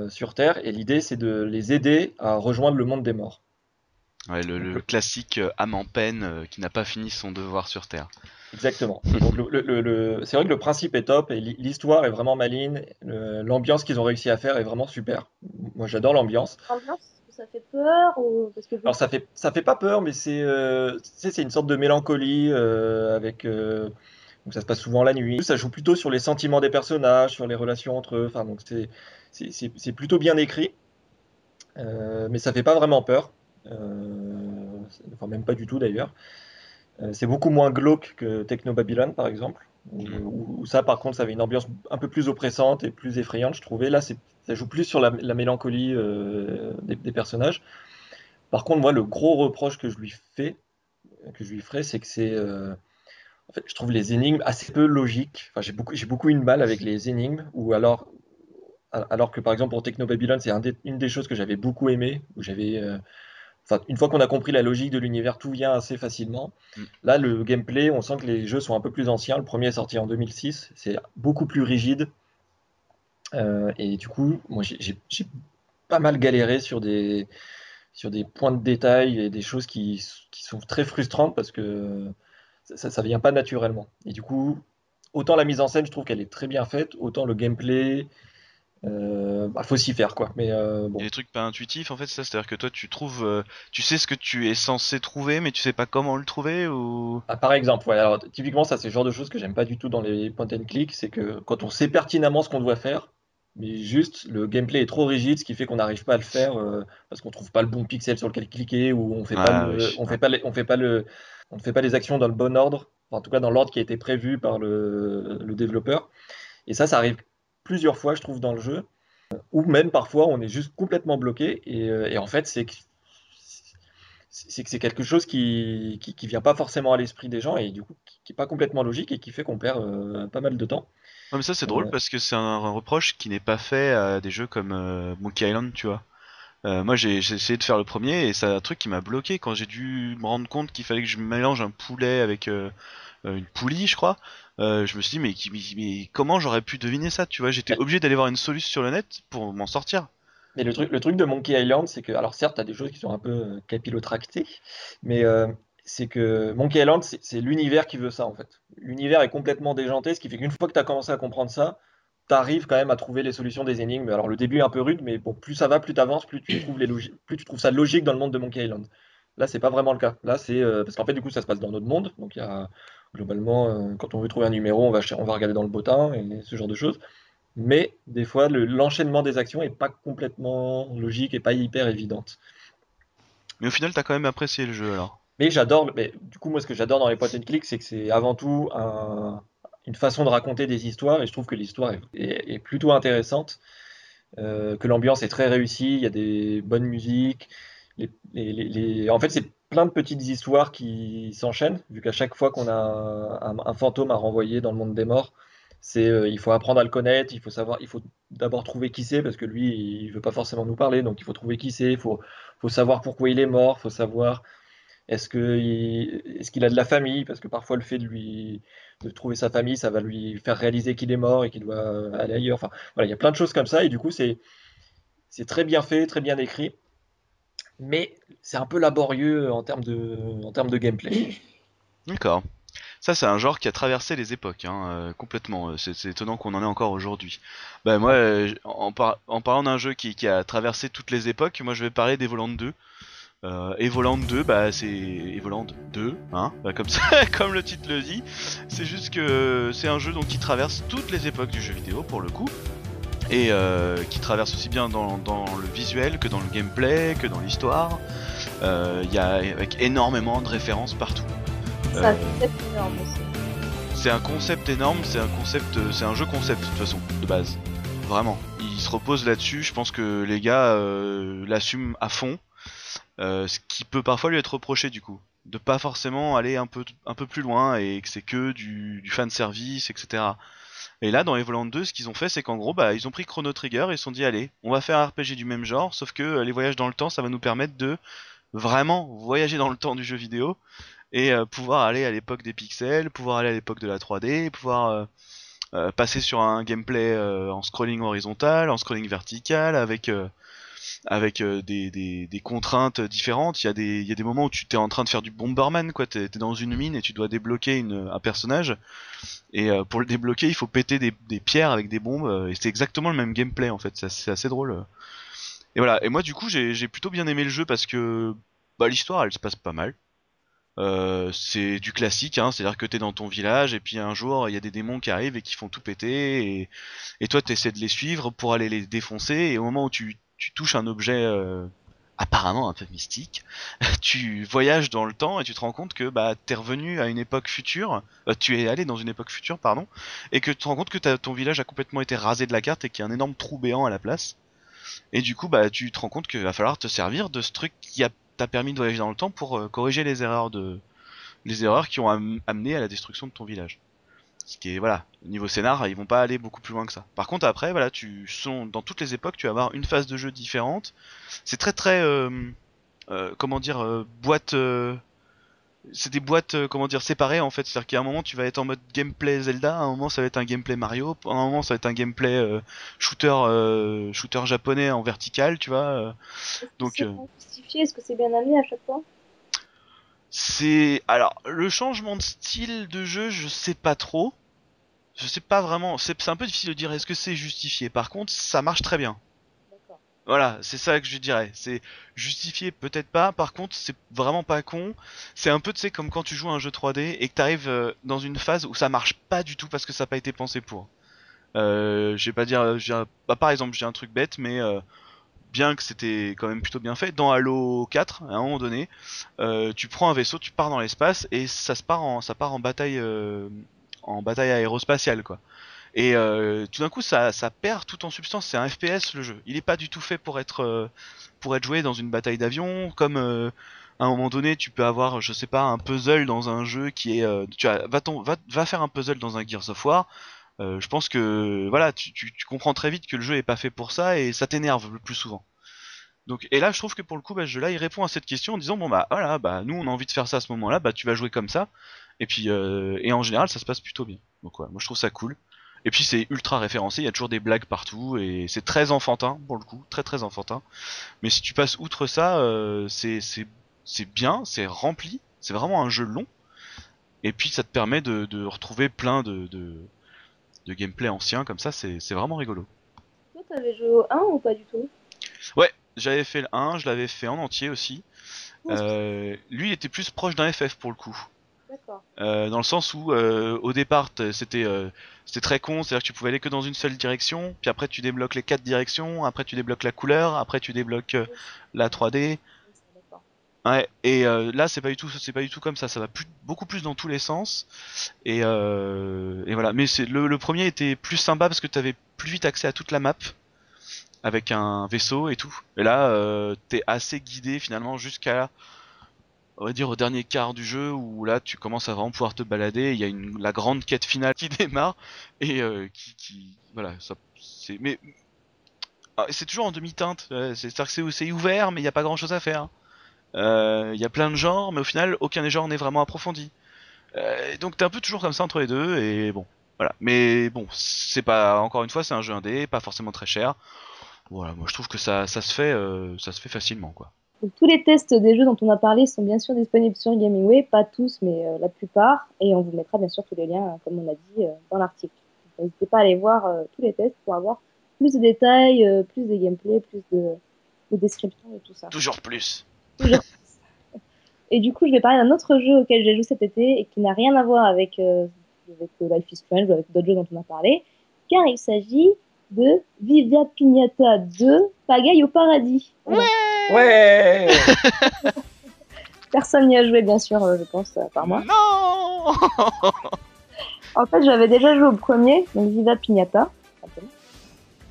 Speaker 3: sur Terre, et l'idée, c'est de les aider à rejoindre le monde des morts.
Speaker 1: Ouais, le, le classique euh, âme en peine euh, qui n'a pas fini son devoir sur Terre.
Speaker 3: Exactement. Donc le, le- le- c'est vrai que le principe est top et l'hi- l'histoire est vraiment maligne. L'ambiance qu'ils ont réussi à faire est vraiment super. Moi, j'adore l'ambiance.
Speaker 2: Ça fait peur ou parce que
Speaker 3: Alors ça fait ça fait pas peur, mais c'est euh, une sorte de mélancolie euh, avec euh, donc ça se passe souvent la nuit. Ça joue plutôt sur les sentiments des personnages, sur les relations entre eux. Enfin donc c'est c'est plutôt bien écrit, Euh, mais ça fait pas vraiment peur. Euh, enfin même pas du tout d'ailleurs. Euh, c'est beaucoup moins glauque que Techno Babylon par exemple. Où, où- où ça par contre ça avait une ambiance un peu plus oppressante et plus effrayante je trouvais. Là ça joue plus sur la, la mélancolie des, des personnages. Par contre, moi, le gros reproche que je lui fais, que je lui ferai, c'est que c'est, euh, en fait, je trouve les énigmes assez peu logiques. Enfin, j'ai beaucoup, j'ai beaucoup eu de mal avec les énigmes, ou alors, alors que par exemple pour Techno Babylon, c'est un une des choses que j'avais beaucoup aimé, où j'avais, euh, une fois qu'on a compris la logique de l'univers, tout vient assez facilement.
Speaker 1: Mm.
Speaker 3: Là, le gameplay, on sent que les jeux sont un peu plus anciens. Le premier est sorti en 2006, c'est beaucoup plus rigide. Euh, et du coup, moi, j'ai pas mal galéré sur des, sur des points de détail et des choses qui, qui sont très frustrantes parce que ça, ça vient pas naturellement. Et du coup, autant la mise en scène, je trouve qu'elle est très bien faite, autant le gameplay, euh, bah, faut s'y faire quoi. Mais euh, bon,
Speaker 1: Il y a des trucs pas intuitifs en fait, c'est ça, c'est-à-dire que toi tu trouves, euh, tu sais ce que tu es censé trouver, mais tu sais pas comment le trouver ou?
Speaker 3: Ah, par exemple, ouais, alors typiquement, ça c'est le genre de choses que j'aime pas du tout dans les point and click, c'est que quand on sait pertinemment ce qu'on doit faire, mais juste le gameplay est trop rigide, ce qui fait qu'on n'arrive pas à le faire euh, parce qu'on trouve pas le bon pixel sur lequel cliquer ou on fait pas
Speaker 1: Ah,
Speaker 3: le,
Speaker 1: oui.
Speaker 3: on fait pas les- on fait pas le, on ne fait pas les actions dans le bon ordre, Enfin, en tout cas dans l'ordre qui a été prévu par le, le développeur. Et ça, ça arrive plusieurs fois, je trouve, dans le jeu, ou même parfois on est juste complètement bloqué et, euh, et en fait c'est que c'est que c'est quelque chose qui, qui, qui vient pas forcément à l'esprit des gens et du coup qui, qui est pas complètement logique et qui fait qu'on perd euh, pas mal de temps.
Speaker 1: Ouais, mais ça c'est drôle
Speaker 3: Ouais.
Speaker 1: parce que c'est un, un reproche qui n'est pas fait à des jeux comme euh, Monkey Island, tu vois. Euh, moi j'ai essayé de faire le premier et c'est un truc qui m'a bloqué quand j'ai dû me rendre compte qu'il fallait que je mélange un poulet avec euh, euh, une poulie, je crois. Euh, je me suis dit mais, comment j'aurais pu deviner ça, tu vois? J'étais obligé d'aller voir une solution sur le net pour m'en sortir.
Speaker 3: Mais le truc, le truc de Monkey Island, c'est que, alors certes, tu as des choses qui sont un peu euh, capillotractées, mais euh, c'est que Monkey Island, c'est l'univers qui veut ça en fait. L'univers est complètement déjanté, ce qui fait qu'une fois que tu as commencé à comprendre ça, tu arrives quand même à trouver les solutions des énigmes. Alors le début est un peu rude, mais bon, plus ça va, plus tu avances, plus tu trouves les plus tu trouves ça logique dans le monde de Monkey Island. Là, c'est pas vraiment le cas. Là, c'est euh, parce qu'en fait, du coup, ça se passe dans notre monde. Donc, globalement, euh, quand on veut trouver un numéro, on va, on va regarder dans le bottin et ce genre de choses. Mais des fois, le- l'enchaînement des actions est pas complètement logique et pas hyper évidente.
Speaker 1: Mais au final t'as quand même apprécié le jeu alors.
Speaker 3: Mais j'adore, mais du coup, moi, ce que j'adore dans les point and click, c'est que c'est avant tout un- une façon de raconter des histoires, et je trouve que l'histoire est, est- est plutôt intéressante, euh, que l'ambiance est très réussie, il y a des bonnes musiques. Les- les- les- En fait, c'est plein de petites histoires qui s'enchaînent, vu qu'à chaque fois qu'on a un, fantôme à renvoyer dans le monde des morts, c'est, euh, il faut apprendre à le connaître, il faut savoir, il faut d'abord trouver qui c'est, parce que lui, il veut pas forcément nous parler, donc il faut trouver qui c'est, il faut, faut savoir pourquoi il est mort, il faut savoir est-ce que est-ce qu'il a de la famille? Parce que parfois le fait de lui de trouver sa famille, ça va lui faire réaliser qu'il est mort et qu'il doit aller ailleurs. Enfin, voilà, il y a plein de choses comme ça et du coup c'est c'est très bien fait, très bien écrit, mais c'est un peu laborieux en termes de en termes de gameplay.
Speaker 1: D'accord. Ça, c'est un genre qui a traversé les époques, hein, euh, complètement. Euh, C'est étonnant qu'on en ait encore aujourd'hui. Bah moi, en, par- en parlant d'un jeu qui, qui a traversé toutes les époques, moi je vais parler d'Evoland 2. Euh, Evoland 2, bah c'est Evoland 2, hein, bah, comme ça, comme le titre le dit. C'est juste que c'est un jeu donc qui traverse toutes les époques du jeu vidéo pour le coup. Et qui traverse aussi bien dans, le visuel que dans le gameplay, que dans l'histoire. Il y a avec énormément de références partout.
Speaker 2: C'est un concept énorme aussi.
Speaker 1: C'est un concept énorme, c'est un concept, c'est un jeu concept de toute façon, de base. Vraiment. Il se repose là-dessus, je pense que les gars l'assument à fond. ce qui peut parfois lui être reproché du coup de pas forcément aller un peu un peu plus loin et que c'est que du, du fan service etc et là dans Evoland 2 ce qu'ils ont fait c'est qu'en gros bah ils ont pris Chrono Trigger et ils se sont dit allez on va faire un RPG du même genre sauf que euh, les voyages dans le temps ça va nous permettre de vraiment voyager dans le temps du jeu vidéo et euh, pouvoir aller à l'époque des pixels pouvoir aller à l'époque de la 3D pouvoir euh, passer sur un gameplay en scrolling horizontal en scrolling vertical avec avec euh, des, des, des, contraintes différentes. Il y, a des, y a des moments où tu t'es en train de faire du Bomberman, quoi. T'es es dans une mine et tu dois débloquer une, un personnage. Et euh, pour le débloquer, il faut péter des, des pierres avec des bombes. Euh, et c'est exactement le même gameplay en fait. C'est assez drôle. Et voilà. Et moi, du coup, j'ai plutôt bien aimé le jeu parce que bah, l'histoire, elle se passe pas mal. Euh, c'est du classique, hein, c'est-à-dire que t'es dans ton village et puis un jour il y a des démons qui arrivent et qui font tout péter et, et toi t'essaies de les suivre pour aller les défoncer et au moment où tu tu touches un objet euh, apparemment un peu mystique, tu voyages dans le temps et tu te rends compte que bah t'es revenu à une époque future, euh, tu es allé dans une époque future pardon, et que tu te rends compte que ton village a complètement été rasé de la carte et qu'il y a un énorme trou béant à la place. Et du coup bah tu te rends compte qu'il va falloir te servir de ce truc qui t'a permis de voyager dans le temps pour euh, corriger les erreurs de les erreurs qui ont amené à la destruction de ton village. Ce qui est voilà, niveau scénar, ils vont pas aller beaucoup plus loin que ça. Par contre après voilà, tu sont dans toutes les époques, tu vas avoir une phase de jeu différente. C'est très très euh, euh, comment dire euh, boîte c'est des boîtes comment dire séparées en fait, c'est-à-dire qu'à un moment tu vas être en mode gameplay Zelda, à un moment ça va être un gameplay Mario, à un moment ça va être un gameplay shooter shooter japonais en vertical, tu vois.
Speaker 2: donc justifié, est-ce que c'est bien amené à chaque fois?
Speaker 1: C'est alors le changement de style de jeu, je sais pas trop. Je sais pas vraiment. C'est un peu difficile de dire est-ce que c'est justifié. Par contre, ça marche très bien. Voilà, c'est ça que je dirais. C'est justifié peut-être pas. Par contre, c'est vraiment pas con. C'est un peu tu sais comme quand tu joues à un jeu 3D et que t'arrives euh, dans une phase où ça marche pas du tout parce que ça n'a pas été pensé pour. Euh, je vais pas dire, euh, bah, par exemple, j'ai un truc bête, mais euh, bien que c'était quand même plutôt bien fait. Dans Halo 4, à un moment donné, euh, tu prends un vaisseau, tu pars dans l'espace et ça se part en, part en bataille, euh, en bataille aérospatiale quoi. Et euh, tout d'un coup, ça, perd tout en substance. C'est un FPS le jeu. Il est pas du tout fait pour être, pour être joué dans une bataille d'avion. Comme à un moment donné, tu peux avoir, je sais pas, un puzzle dans un jeu qui est, tu va faire un puzzle dans un Gears of War euh, je pense que voilà, tu, tu, tu, comprends très vite que le jeu est pas fait pour ça et ça t'énerve le plus souvent. Donc et là je trouve que pour le coup bah, jeu là il répond à cette question en disant bon bah voilà bah nous on a envie de faire ça à ce moment là bah tu vas jouer comme ça. Et puis euh, et en général ça se passe plutôt bien. Donc ouais moi je trouve ça cool. Et puis c'est ultra référencé il y a toujours des blagues partout et c'est très enfantin pour le coup très très enfantin. Mais si tu passes outre ça euh, c'est c'est c'est bien c'est rempli c'est vraiment un jeu long. Et puis ça te permet de, de retrouver plein de, de de gameplay ancien comme ça, c'est vraiment rigolo.
Speaker 2: Toi, t'avais joué au 1 ou pas du tout?
Speaker 1: Ouais, j'avais fait le 1, je l'avais fait en entier aussi. Euh, lui, il était plus proche d'un FF pour le coup. Euh, dans le sens où euh, au départ c'était c'était très con, c'est-à-dire que tu pouvais aller que dans une seule direction, puis après tu débloques les quatre directions, après tu débloques la couleur, après tu débloques la 3D, Ouais, et euh, là c'est pas du tout c'est pas du tout comme ça, ça va plus, beaucoup plus dans tous les sens. Et, euh, et voilà, mais c'est le, le, premier était plus sympa parce que tu avais plus vite accès à toute la map avec un vaisseau et tout. Et là euh, t'es assez guidé finalement jusqu'à on va dire au dernier quart du jeu où là tu commences à vraiment pouvoir te balader, il y a une la grande quête finale qui démarre et euh, qui, qui voilà, c'est mais ah, c'est toujours en demi-teinte, c'est-à-dire que c'est ouvert mais il n'y a pas grand-chose à faire. Il euh, y a plein de genres, mais au final, aucun des genres n'est vraiment approfondi. Euh, donc t'es un peu toujours comme ça entre les deux, et bon, voilà. Mais bon, c'est pas, encore une fois, c'est un jeu indé, pas forcément très cher. Voilà, moi je trouve que ça, ça se fait, euh, ça se fait facilement, quoi.
Speaker 2: Donc, tous les tests des jeux dont on a parlé sont bien sûr disponibles sur Gamingway, pas tous, mais la plupart, et on vous mettra bien sûr tous les liens, comme on a dit, dans l'article. N'hésitez pas à aller voir tous les tests pour avoir plus de détails, plus de gameplay, plus de, de descriptions et tout ça.
Speaker 1: Toujours plus.
Speaker 2: Et du coup, je vais parler d'un autre jeu auquel j'ai joué cet été et qui n'a rien à voir avec, euh, avec Life is Strange ou avec d'autres jeux dont on a parlé, car il s'agit de Viva Pignata 2, Pagaille au paradis. Voilà.
Speaker 3: Ouais
Speaker 2: Personne n'y a joué, bien sûr, euh, je pense, à part moi.
Speaker 1: Non
Speaker 2: En fait, j'avais déjà joué au premier, donc Viva Pignata,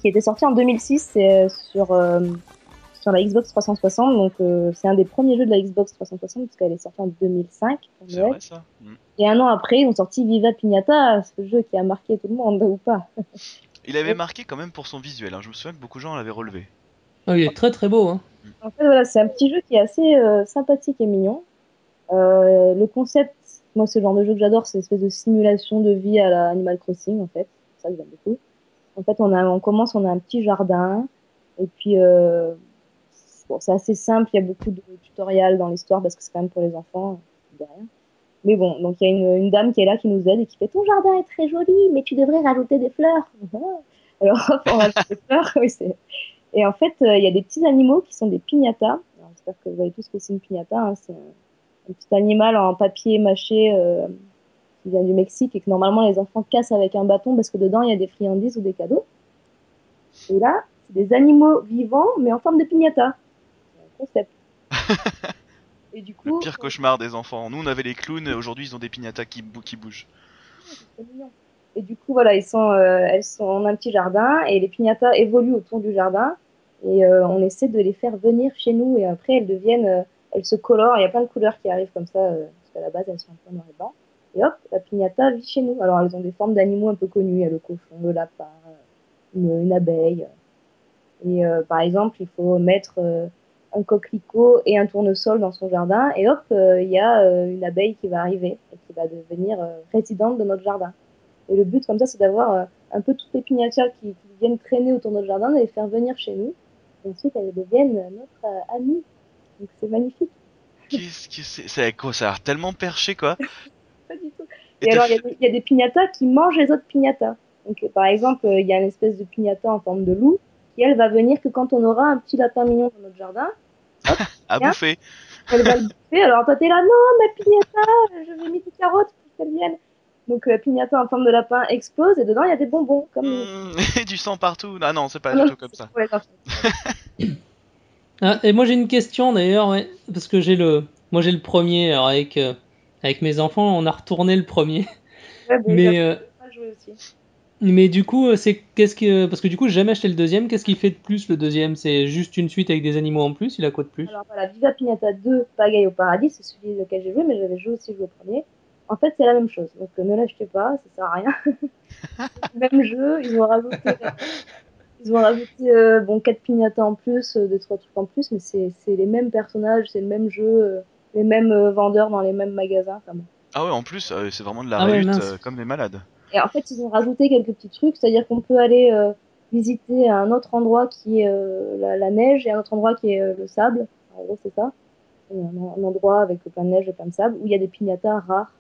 Speaker 2: qui était sorti en 2006 c'est, euh, sur, euh, sur la Xbox 360. Donc, euh, c'est un des premiers jeux de la Xbox 360, parce qu'elle est sortie en 2005. pour
Speaker 1: C'est
Speaker 2: Noël.
Speaker 1: vrai ça Mm.
Speaker 2: Et un an après, ils ont sorti Viva Pignata, ce jeu qui a marqué tout le monde, ou pas.
Speaker 1: Il avait marqué quand même pour son visuel, hein. je me souviens que beaucoup de gens l'avaient relevé.
Speaker 4: Ah, il est très très beau. Hein.
Speaker 2: En fait, voilà, c'est un petit jeu qui est assez euh, sympathique et mignon. Euh, le concept, moi, c'est le genre de jeu que j'adore, c'est une espèce de simulation de vie à la Animal Crossing, en fait. C'est ça que j'aime beaucoup. En fait, on, a, on commence, on a un petit jardin, et puis, euh, c'est assez simple, il y a beaucoup de tutoriels dans l'histoire, parce que c'est quand même pour les enfants. Mais bon, donc il y a une, dame qui est là, qui nous aide, et qui fait Ton jardin est très joli, mais tu devrais rajouter des fleurs. Alors, on rajoute des fleurs, oui. Et en fait, euh, il y a des petits animaux qui sont des. Alors, J'espère que vous voyez tous ce que c'est une piñata. hein. C'est un, petit animal en papier mâché euh, qui vient du Mexique et que normalement les enfants cassent avec un bâton parce que dedans il y a des friandises ou des cadeaux. Et là, c'est des animaux vivants mais en forme de piñata. Concept. et du
Speaker 1: Le
Speaker 2: coup,
Speaker 1: pire cauchemar des enfants. Nous on avait les clowns, aujourd'hui ils ont des piñatas qui, bou- qui bougent.
Speaker 2: mignon. Et du coup, voilà, ils sont, euh, elles sont, on a un petit jardin et les piñatas évoluent autour du jardin et euh, on essaie de les faire venir chez nous et après elles deviennent, euh, elles se colorent. Il y a plein de couleurs qui arrivent comme ça euh, parce qu'à la base elles sont un peu noir et blanc. Et hop, la piñata vit chez nous. Alors elles ont des formes d'animaux un peu connus. Il y a le cochon, le lapin, une, une abeille. Et euh, par exemple, il faut mettre euh, un coquelicot et un tournesol dans son jardin et hop, euh, il y a euh, une abeille qui va arriver et qui va devenir euh, résidente de notre jardin. Et le but, comme ça, c'est d'avoir un peu toutes les piñatas qui, qui viennent traîner autour de notre jardin, de les faire venir chez nous. Et ensuite, elles deviennent notre amie. Donc, c'est magnifique.
Speaker 1: Qu'est-ce que c'est C'est quoi Ça a l'air tellement perché quoi.
Speaker 2: Pas du tout.
Speaker 1: Et
Speaker 2: alors, il y, y a des piñatas qui mangent les autres piñatas. Donc, par exemple, il y a une espèce de piñata en forme de loup qui, elle, va venir que quand on aura un petit lapin mignon dans notre jardin.
Speaker 1: à
Speaker 2: Bien.
Speaker 1: bouffer.
Speaker 2: Elle va le bouffer. Alors, toi, t'es là, non, ma piñata, je vais mettre des carottes pour qu'elle vienne. Donc, la piñata en forme de lapin explose et dedans, il y a des bonbons. Comme
Speaker 1: Mmh, et du sang partout. Ah non, c'est pas
Speaker 2: Ah non,
Speaker 1: du tout comme ça.
Speaker 4: Ah, et moi j'ai une question d'ailleurs, ouais, parce que j'ai le, moi j'ai le premier alors avec euh, avec mes enfants, on a retourné le premier,
Speaker 2: Ouais, mais
Speaker 4: mais
Speaker 2: j'ai
Speaker 4: euh,
Speaker 2: pas joué aussi.
Speaker 4: Mais du coup euh, c'est qu'est-ce que parce que du coup j'ai jamais acheté le deuxième, qu'est-ce qu'il fait de plus le deuxième? C'est juste une suite avec des animaux en plus, il a quoi de plus?
Speaker 2: Alors voilà, Viva Pignata 2, Pagaille au paradis, c'est celui auquel j'ai joué, mais j'avais joué aussi au premier. En fait, c'est la même chose, donc euh, ne l'achetez pas, ça sert à rien. Le même jeu, ils ont rajouté, ils ont rajouté euh, bon, 4 pignatas en plus, euh, 2-3 trucs en plus, mais c'est c'est les mêmes personnages, c'est le même jeu, euh, les mêmes euh, vendeurs dans les mêmes magasins. Enfin, bon.
Speaker 1: Ah ouais, en plus, euh, c'est vraiment de la
Speaker 4: Ah
Speaker 1: réhute euh, comme des malades.
Speaker 2: Et en fait, ils ont rajouté quelques petits trucs, c'est-à-dire qu'on peut aller euh, visiter un autre endroit qui est euh, la, la neige et un autre endroit qui est euh, le sable. En gros, c'est ça. Un, un endroit avec plein de neige et plein de sable où il y a des pignatas rares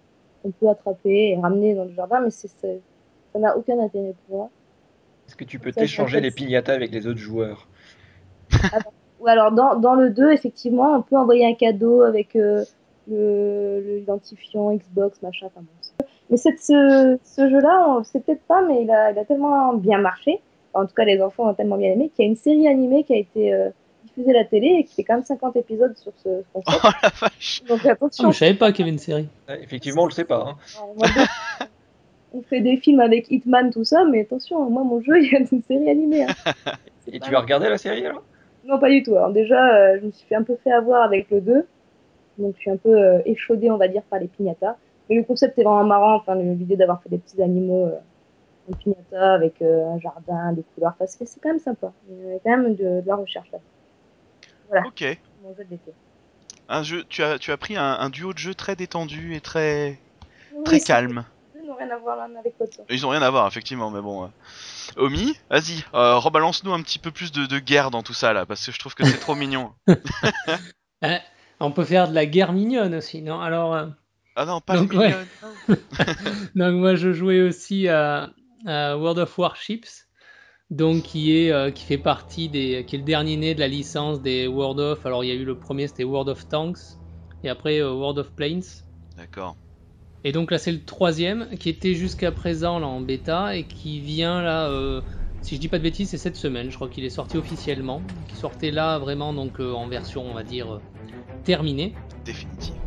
Speaker 2: qu'on peut attraper et ramener dans le jardin, mais c'est, ça n'a aucun intérêt pour moi.
Speaker 3: Est-ce que tu peux t'échanger les piñatas avec les autres joueurs?
Speaker 2: Ou alors, dans, dans le 2, effectivement, on peut envoyer un cadeau avec euh, le, le identifiant Xbox, machin. Enfin, bon. Mais cette, ce, ce jeu-là, on sait peut-être pas, mais il a, il a tellement bien marché, en tout cas les enfants ont tellement bien aimé, qu'il y a une série animée qui a été euh, diffusée à la télé et qui fait quand même 50 épisodes sur ce concept.
Speaker 1: Oh la vache
Speaker 2: Donc
Speaker 4: Ah,
Speaker 2: attention,
Speaker 4: mais je savais pas qu'il y avait une série.
Speaker 3: Ah, Effectivement, on le sait pas. hein.
Speaker 2: On fait des films avec Hitman, tout ça, mais attention, moi mon jeu, il y a une série animée. hein.
Speaker 3: Et tu as regardé la série alors?
Speaker 2: Non, pas du tout. Alors déjà, euh, je me suis fait un peu fait avoir avec le 2. Donc je suis un peu euh, échaudée, on va dire, par les piñatas. Mais le concept est vraiment marrant. Enfin, le- l'idée d'avoir fait des petits animaux euh, en piñata avec euh, un jardin, des couleurs. Parce que c'est quand même sympa. Il y a quand même de, de la recherche là. Voilà,
Speaker 1: Ok.
Speaker 2: mon jeu de l'été.
Speaker 1: Un jeu, tu as, tu as pris un, un duo de jeux très détendu et très,
Speaker 2: Oui,
Speaker 1: très calme.
Speaker 2: deux n'ont rien à voir l'un avec l'autre.
Speaker 1: Ils ont rien à voir, effectivement, mais bon. euh. Omi, vas-y, euh, rebalance-nous un petit peu plus de, de guerre dans tout ça là, parce que je trouve que c'est trop mignon.
Speaker 4: Hein, on peut faire de la guerre mignonne aussi, non? Alors euh,
Speaker 1: Ah non, pas
Speaker 4: Donc,
Speaker 1: les
Speaker 4: ouais. Donc moi je jouais aussi à, à World of Warships, donc qui est euh, qui fait partie des qui est le dernier né de la licence des World of. Alors il y a eu le premier c'était World of Tanks et après euh, World of Planes.
Speaker 1: D'accord.
Speaker 4: Et donc là c'est le troisième qui était jusqu'à présent là en bêta et qui vient là euh, si je dis pas de bêtises, c'est cette semaine. Je crois qu'il est sorti officiellement. Qui sortait là vraiment donc en version, on va dire, terminée.
Speaker 1: Définitive.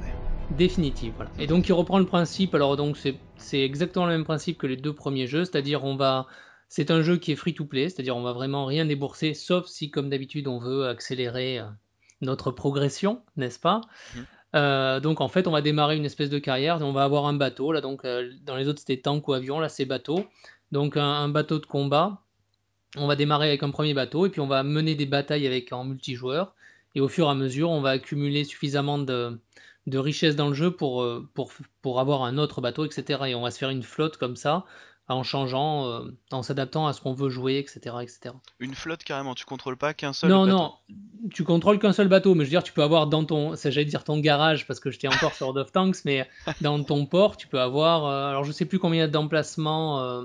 Speaker 4: Définitive, voilà. Et donc il reprend le principe. Alors donc c'est exactement le même principe que les deux premiers jeux, c'est-à-dire on va c'est un jeu qui est free to play, c'est-à-dire on va vraiment rien débourser, sauf si comme d'habitude on veut accélérer notre progression, n'est-ce pas? Mmh. Euh, donc en fait, on va démarrer une espèce de carrière. On va avoir un bateau. Là, donc euh, dans les autres c'était tank ou avion. Là, c'est bateau. Donc un, bateau de combat. On va démarrer avec un premier bateau et puis on va mener des batailles avec en multijoueur. Et au fur et à mesure, on va accumuler suffisamment de, de richesse dans le jeu pour, euh, pour, pour avoir un autre bateau, etc. Et on va se faire une flotte comme ça en changeant, euh, en s'adaptant à ce qu'on veut jouer, etc., etc.
Speaker 1: Une flotte carrément, tu contrôles pas qu'un seul
Speaker 4: non,
Speaker 1: bateau
Speaker 4: Non, tu contrôles qu'un seul bateau, mais je veux dire, tu peux avoir dans ton, j'allais dire ton garage parce que j'étais encore sur World of Tanks, mais dans ton port, tu peux avoir, euh, alors je sais plus combien d'emplacements euh,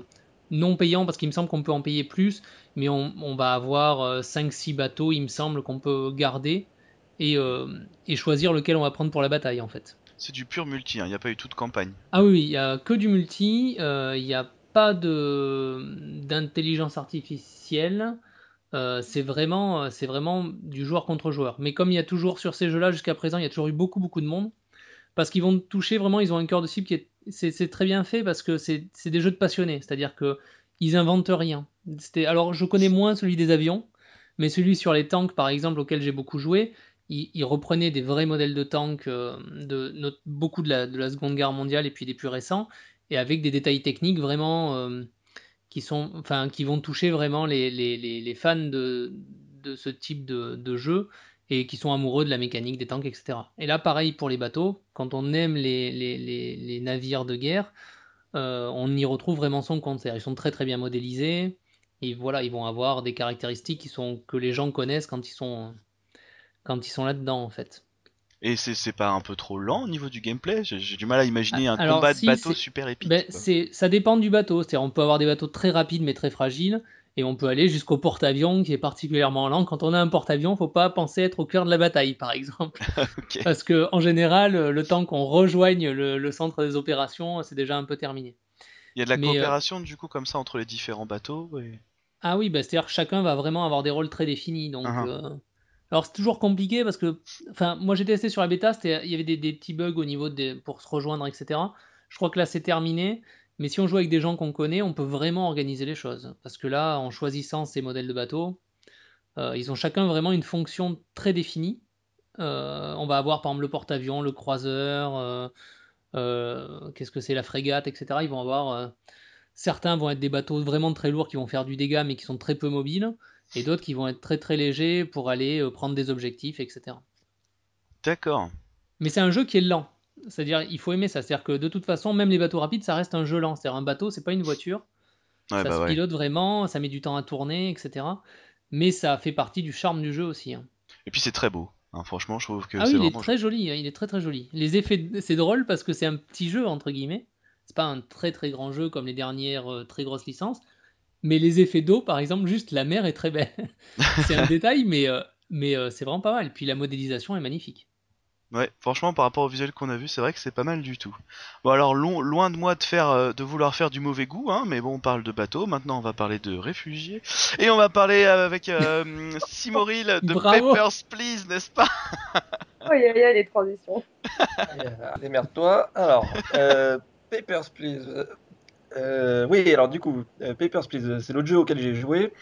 Speaker 4: non payants parce qu'il me semble qu'on peut en payer plus, mais on, on va avoir 5-6 bateaux, il me semble qu'on peut garder et, et choisir lequel on va prendre pour la bataille en fait.
Speaker 1: C'est du pur multi, hein, il n'y a pas eu toute campagne.
Speaker 4: Ah oui, il n'y a que du multi, il y a pas d'intelligence artificielle. Euh, c'est vraiment, c'est vraiment du joueur contre joueur. Mais comme il y a toujours sur ces jeux-là jusqu'à présent, il y a toujours eu beaucoup beaucoup de monde parce qu'ils vont toucher vraiment, ils ont un cœur de cible qui est, c'est très bien fait parce que c'est des jeux de passionnés, c'est-à-dire que ils inventent rien. Alors je connais moins celui des avions, mais celui sur les tanks par exemple auquel j'ai beaucoup joué, il, reprenait des vrais modèles de tanks euh, de beaucoup de la, de la Seconde Guerre mondiale et puis des plus récents, et avec des détails techniques vraiment euh, qui, sont, enfin, qui vont toucher vraiment les, fans de, ce type de, jeu et qui sont amoureux de la mécanique des tanks, etc. Et là, pareil pour les bateaux, quand on aime les, les navires de guerre, euh, on y retrouve vraiment son compte. Ils sont très très bien modélisés et voilà, ils vont avoir des caractéristiques qui sont que les gens connaissent quand ils sont quand ils sont là-dedans en fait.
Speaker 1: Et c'est pas un peu trop lent au niveau du gameplay? J'ai du mal à imaginer un combat de bateau super épique. Ben,
Speaker 4: ça dépend du bateau. C'est-à-dire, on peut avoir des bateaux très rapides mais très fragiles. Et on peut aller jusqu'au porte-avions qui est particulièrement lent. Quand on a un porte-avions, faut pas penser être au cœur de la bataille, par exemple. Parce que en général, le temps qu'on rejoigne le, centre des opérations, c'est déjà un peu terminé.
Speaker 1: Il y a de la euh, coopération du coup comme ça entre les différents bateaux
Speaker 4: Ah oui, bah, c'est-à-dire que chacun va vraiment avoir des rôles très définis. Donc, uh-huh. euh, alors c'est toujours compliqué parce que, enfin, moi j'ai testé sur la bêta, il y avait des, petits bugs au niveau des, pour se rejoindre, etc. Je crois que là c'est terminé, mais si on joue avec des gens qu'on connaît, on peut vraiment organiser les choses. Parce que là, en choisissant ces modèles de bateaux, euh, ils ont chacun vraiment une fonction très définie. Euh, on va avoir par exemple le porte-avions, le croiseur, euh, qu'est-ce que c'est la frégate, etc. Ils vont avoir certains vont être des bateaux vraiment très lourds qui vont faire du dégât mais qui sont très peu mobiles et d'autres qui vont être très très légers pour aller euh, prendre des objectifs, etc.
Speaker 1: D'accord.
Speaker 4: Mais c'est un jeu qui est lent. C'est-à-dire, il faut aimer ça. C'est-à-dire que de toute façon, même les bateaux rapides, ça reste un jeu lent. C'est-à-dire, un bateau, c'est pas une voiture. ça bah se pilote vraiment, ça met du temps à tourner, etc. Mais ça fait partie du charme du jeu aussi. Hein.
Speaker 1: Et puis c'est très beau. Hein. franchement, je trouve que
Speaker 4: ah oui, il est très joli. Hein. il est très très joli. Les effets, c'est drôle parce que c'est un petit jeu entre guillemets. C'est pas un très très grand jeu comme les dernières euh, très grosses licences, mais les effets d'eau, par exemple, juste la mer est très belle. c'est un détail, mais, euh, mais euh, c'est vraiment pas mal. Puis la modélisation est magnifique.
Speaker 1: Ouais, franchement, par rapport au visuel qu'on a vu, c'est vrai que c'est pas mal du tout. Bon, alors, loin de moi de faire, euh, de vouloir faire du mauvais goût, hein, mais bon, on parle de bateau. Maintenant, on va parler de réfugiés. Et on va parler avec Simoril de Papers, Please, n'est-ce pas?
Speaker 2: Oh, il y a les transitions.
Speaker 3: Démerde-toi. Alors, Papers, Please. Euh, oui, alors du coup, euh, Papers, Please, c'est l'autre jeu auquel j'ai joué,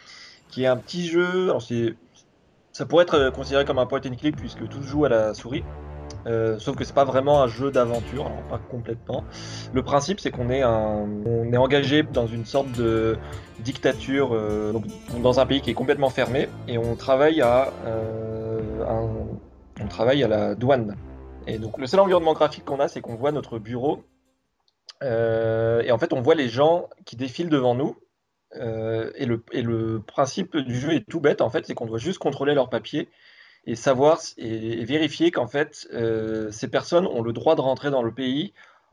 Speaker 3: qui est un petit jeu. Alors ça pourrait être euh, considéré comme un point and click puisque tout se joue à la souris. sauf que c'est pas vraiment un jeu d'aventure, pas complètement. Le principe, c'est qu'on est, on est engagé dans une sorte de dictature, donc, dans un pays qui est complètement fermé, et on travaille à, on travaille à la douane. Et donc le seul environnement graphique qu'on a, c'est qu'on voit notre bureau euh, et en fait, on voit les gens qui défilent devant nous. Euh, et, le, principe du jeu est tout bête, en fait, c'est qu'on doit juste contrôler leurs papiers et savoir et, vérifier qu'en fait, euh, ces personnes ont le droit de rentrer dans le pays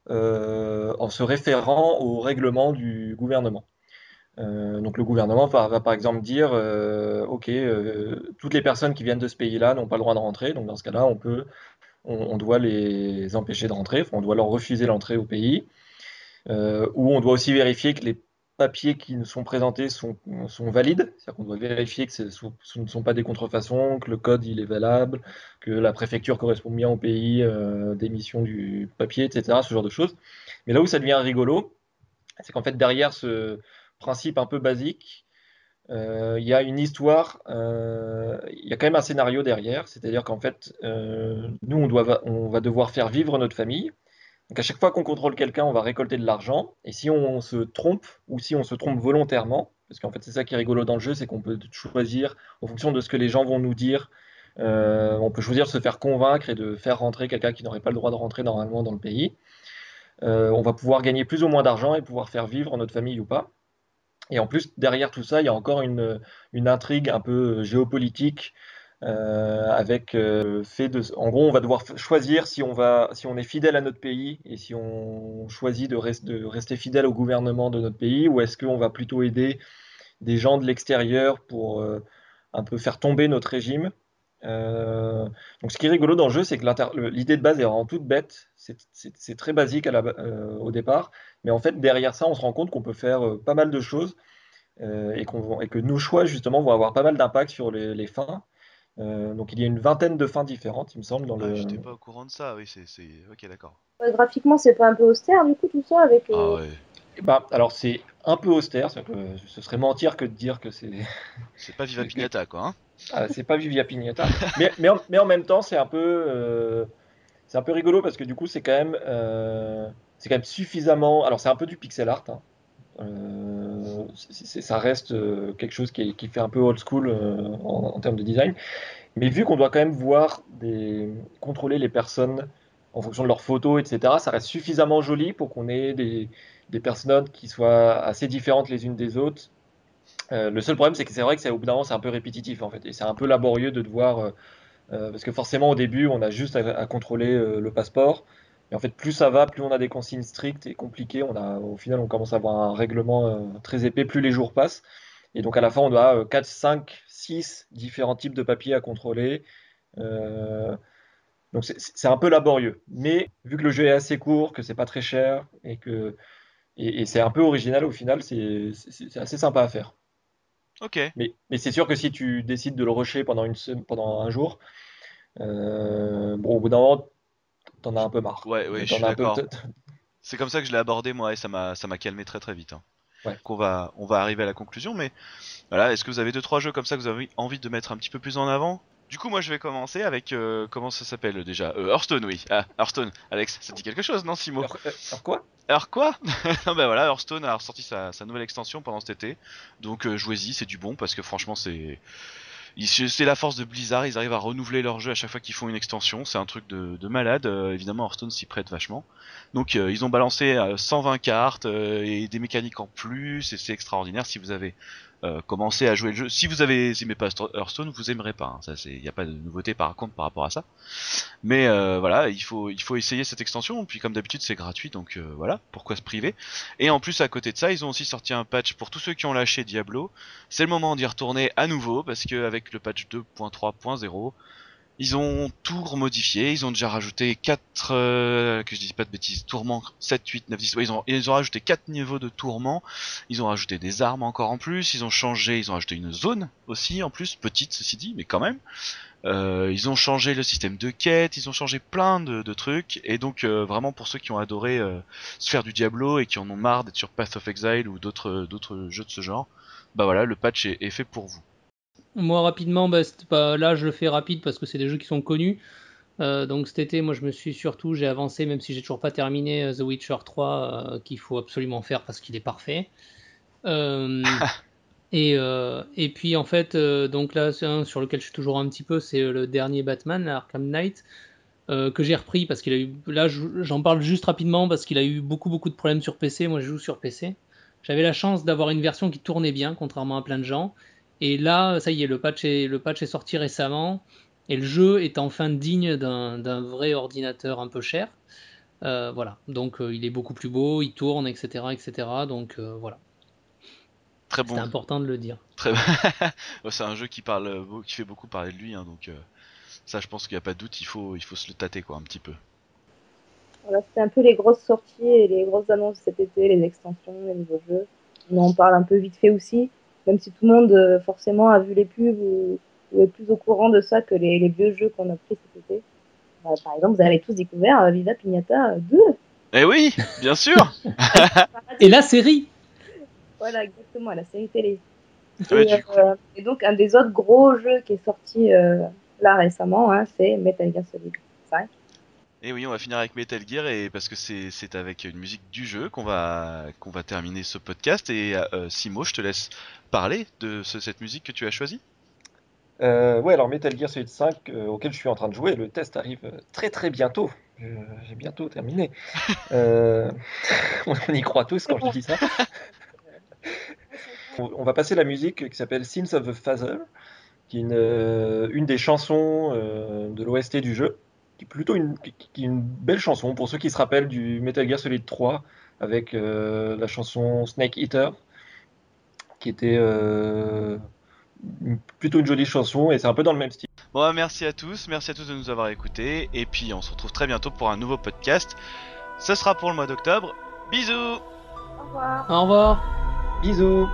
Speaker 3: en se référant aux règlements du gouvernement. donc le gouvernement va, par exemple dire, ok, toutes les personnes qui viennent de ce pays-là n'ont pas le droit de rentrer, donc dans ce cas-là, on peut, on, doit les empêcher de rentrer, on doit leur refuser l'entrée au pays. Euh, où on doit aussi vérifier que les papiers qui nous sont présentés sont, valides. C'est-à-dire qu'on doit vérifier que ce ne sont pas des contrefaçons, que le code il est valable, que la préfecture correspond bien au pays euh, d'émission du papier, etc. Ce genre de choses. Mais là où ça devient rigolo, c'est qu'en fait derrière ce principe un peu basique, euh, il y a une histoire, il y a quand même un scénario derrière. C'est-à-dire qu'en fait, nous on, doit, on va devoir faire vivre notre famille. Donc à chaque fois qu'on contrôle quelqu'un, on va récolter de l'argent. Et si on se trompe, ou si on se trompe volontairement, parce qu'en fait c'est ça qui est rigolo dans le jeu, c'est qu'on peut choisir, en fonction de ce que les gens vont nous dire, euh, on peut choisir de se faire convaincre et de faire rentrer quelqu'un qui n'aurait pas le droit de rentrer normalement dans le pays. Euh, on va pouvoir gagner plus ou moins d'argent et pouvoir faire vivre notre famille ou pas. Et en plus, derrière tout ça, il y a encore une, une intrigue un peu géopolitique euh, avec euh, fait de, en gros, on va devoir choisir si on va, si on est fidèle à notre pays et si on choisit de, rester fidèle au gouvernement de notre pays, ou est-ce qu'on va plutôt aider des gens de l'extérieur pour euh, un peu faire tomber notre régime. donc, ce qui est rigolo dans le jeu, c'est que l'idée de base est vraiment toute bête. C'est très basique au départ, mais en fait, derrière ça, on se rend compte qu'on peut faire pas mal de choses et, que nos choix justement vont avoir pas mal d'impact sur les fins. Euh, donc il y a une vingtaine de fins différentes, il me semble. Dans
Speaker 1: ah,
Speaker 3: le...
Speaker 1: J'étais pas au courant de ça, oui, c'est. Ok, d'accord.
Speaker 2: graphiquement, c'est pas un peu austère du coup tout ça avec.
Speaker 1: Euh, ah ouais.
Speaker 3: Bah, alors c'est un peu austère, que ce serait mentir que de dire que c'est.
Speaker 1: C'est pas Viva Pignata quoi. Hein
Speaker 3: ah, c'est pas Viva Pignata. mais, mais, en, mais, en, même temps, c'est un peu. Euh, c'est un peu rigolo parce que du coup, c'est quand même. c'est quand même suffisamment. Alors c'est un peu du pixel art. Hein. Euh, ça reste euh, quelque chose qui, fait un peu old school euh, en, termes de design. Mais vu qu'on doit quand même voir contrôler les personnes en fonction de leurs photos, etc., ça reste suffisamment joli pour qu'on ait des, des, personnes qui soient assez différentes les unes des autres. le seul problème, c'est que c'est vrai que c'est au bout d'un moment, c'est un peu répétitif en fait, et c'est un peu laborieux de devoir, parce que forcément au début, on a juste à contrôler le passeport. Et en fait, plus ça va, plus on a des consignes strictes et compliquées. On a, au final, on commence à avoir un règlement euh, très épais, plus les jours passent. Et donc à la fin, on doit 4, 5, 6 différents types de papiers à contrôler. Euh, donc c'est un peu laborieux. Mais vu que le jeu est assez court, que c'est pas très cher et que et, c'est un peu original au final, c'est assez sympa à faire.
Speaker 1: Ok.
Speaker 3: Mais, mais c'est sûr que si tu décides de le rusher pendant, une, pendant un jour, euh, bon, au bout d'un moment, t'en as un peu marre.
Speaker 1: Ouais, ouais, je suis d'accord. C'est comme ça que je l'ai abordé moi et ça m'a ça m'a calmé très très vite. Hein. Ouais. on va on va arriver à la conclusion, mais voilà, est-ce que vous avez deux trois jeux comme ça que vous avez envie de mettre un petit peu plus en avant? Du coup, moi, je vais commencer avec euh, comment ça s'appelle déjà? Euh, Hearthstone, oui. Ah, Hearthstone. Alex, ça dit quelque chose, non, Simo?
Speaker 3: Alors, euh, quoi?
Speaker 1: Alors quoi? Non, ben voilà, Hearthstone a ressorti sa, sa, nouvelle extension pendant cet été, donc jouez-y, c'est du bon parce que franchement, c'est c'est la force de Blizzard, ils arrivent à renouveler leur jeu à chaque fois qu'ils font une extension, c'est un truc de, malade, euh, évidemment Hearthstone s'y prête vachement. Donc euh, ils ont balancé 120 euh, cartes et des mécaniques en plus, et c'est extraordinaire. Si vous avez euh, commencer à jouer le jeu. Si vous avez aimé pas Hearthstone, vous aimerez pas. Hein. Ça, c'est, il n'y a pas de nouveauté par contre par rapport à ça. Mais euh, voilà, il faut, il faut essayer cette extension. Puis comme d'habitude, c'est gratuit, donc euh, voilà, pourquoi se priver? Et en plus, à côté de ça, ils ont aussi sorti un patch pour tous ceux qui ont lâché Diablo. C'est le moment d'y retourner à nouveau parce que avec le patch 2.3.0 ils ont tout remodifié, ils ont déjà rajouté 4, euh, que je dis pas de bêtises, tourments 7, 8, 9, 10, ils, ont, ils ont rajouté 4 niveaux de tourments, ils ont rajouté des armes encore en plus, ils ont changé, ils ont rajouté une zone aussi en plus, petite ceci dit, mais quand même. Euh, ils ont changé le système de quête, ils ont changé plein de, de trucs, et donc euh, vraiment pour ceux qui ont adoré euh, se faire du Diablo et qui en ont marre d'être sur Path of Exile ou d'autres d'autres jeux de ce genre, bah voilà, le patch est, est fait pour vous.
Speaker 4: Moi, rapidement, bah, là, je le fais rapide parce que c'est des jeux qui sont connus. Euh, donc cet été, moi, je me suis surtout, j'ai avancé, même si j'ai toujours pas terminé euh, The Witcher 3, euh, qu'il faut absolument faire parce qu'il est parfait. et, et puis en fait, donc là, un sur lequel je suis toujours un petit peu, c'est le dernier Batman, Arkham Knight, que j'ai repris parce qu'il a eu, là, j'en parle juste rapidement parce qu'il a eu beaucoup beaucoup de problèmes sur PC. Moi, je joue sur PC. J'avais la chance d'avoir une version qui tournait bien, contrairement à plein de gens. Et là, ça y est, le patch est, le patch est sorti récemment. Et le jeu est enfin digne d'un vrai ordinateur un peu cher. Euh, voilà. Donc euh, il est beaucoup plus beau, il tourne, etc. etc. Donc euh, voilà.
Speaker 1: Très bon.
Speaker 4: C'est important de le dire.
Speaker 1: Très C'est un jeu qui, parle, qui fait beaucoup parler de lui. Hein, donc ça, je pense qu'il n'y a pas de doute, il faut, il faut se le tâter quoi, un petit peu.
Speaker 2: Voilà, c'était un peu les grosses sorties et les grosses annonces cet été, les extensions, les nouveaux jeux. on en parle un peu vite fait aussi, même si tout le monde euh, forcément a vu les pubs ou, ou est plus au courant de ça que les, les vieux jeux qu'on a pris cet été. Bah, par exemple, vous avez tous découvert euh, Viva Pignata 2.
Speaker 1: Eh oui, bien sûr
Speaker 4: Et la série
Speaker 2: Voilà, exactement, la série télé.
Speaker 1: Ouais,
Speaker 2: et, euh, donc, un des autres gros jeux qui est sorti euh, là récemment, hein, c'est Metal Gear Solid 5.
Speaker 1: Et oui, on va finir avec Metal Gear et parce que c'est avec une musique du jeu qu'on va qu'on va terminer ce podcast et euh, Simo, je te laisse parler de ce- cette musique que tu as choisie.
Speaker 3: Euh, ouais, alors Metal Gear Solid 5, euh, auquel je suis en train de jouer, le test arrive euh, très très bientôt. J'ai bientôt terminé. Euh, on y croit tous quand je dis ça. On on va passer la musique qui s'appelle Sins of the Father, qui est une, euh, une des chansons euh, de l'OST du jeu, qui est plutôt une, qui- qui est une belle chanson pour ceux qui se rappellent du Metal Gear Solid 3 avec euh, la chanson Snake Eater, qui était euh, une- plutôt une jolie chanson et c'est un peu dans le même style.
Speaker 1: Bon, bah, merci à tous, merci à tous de nous avoir écoutés et puis on se retrouve très bientôt pour un nouveau podcast. Ce sera pour le mois d'octobre. Bisous
Speaker 2: Au revoir.
Speaker 4: Au revoir
Speaker 3: Bisous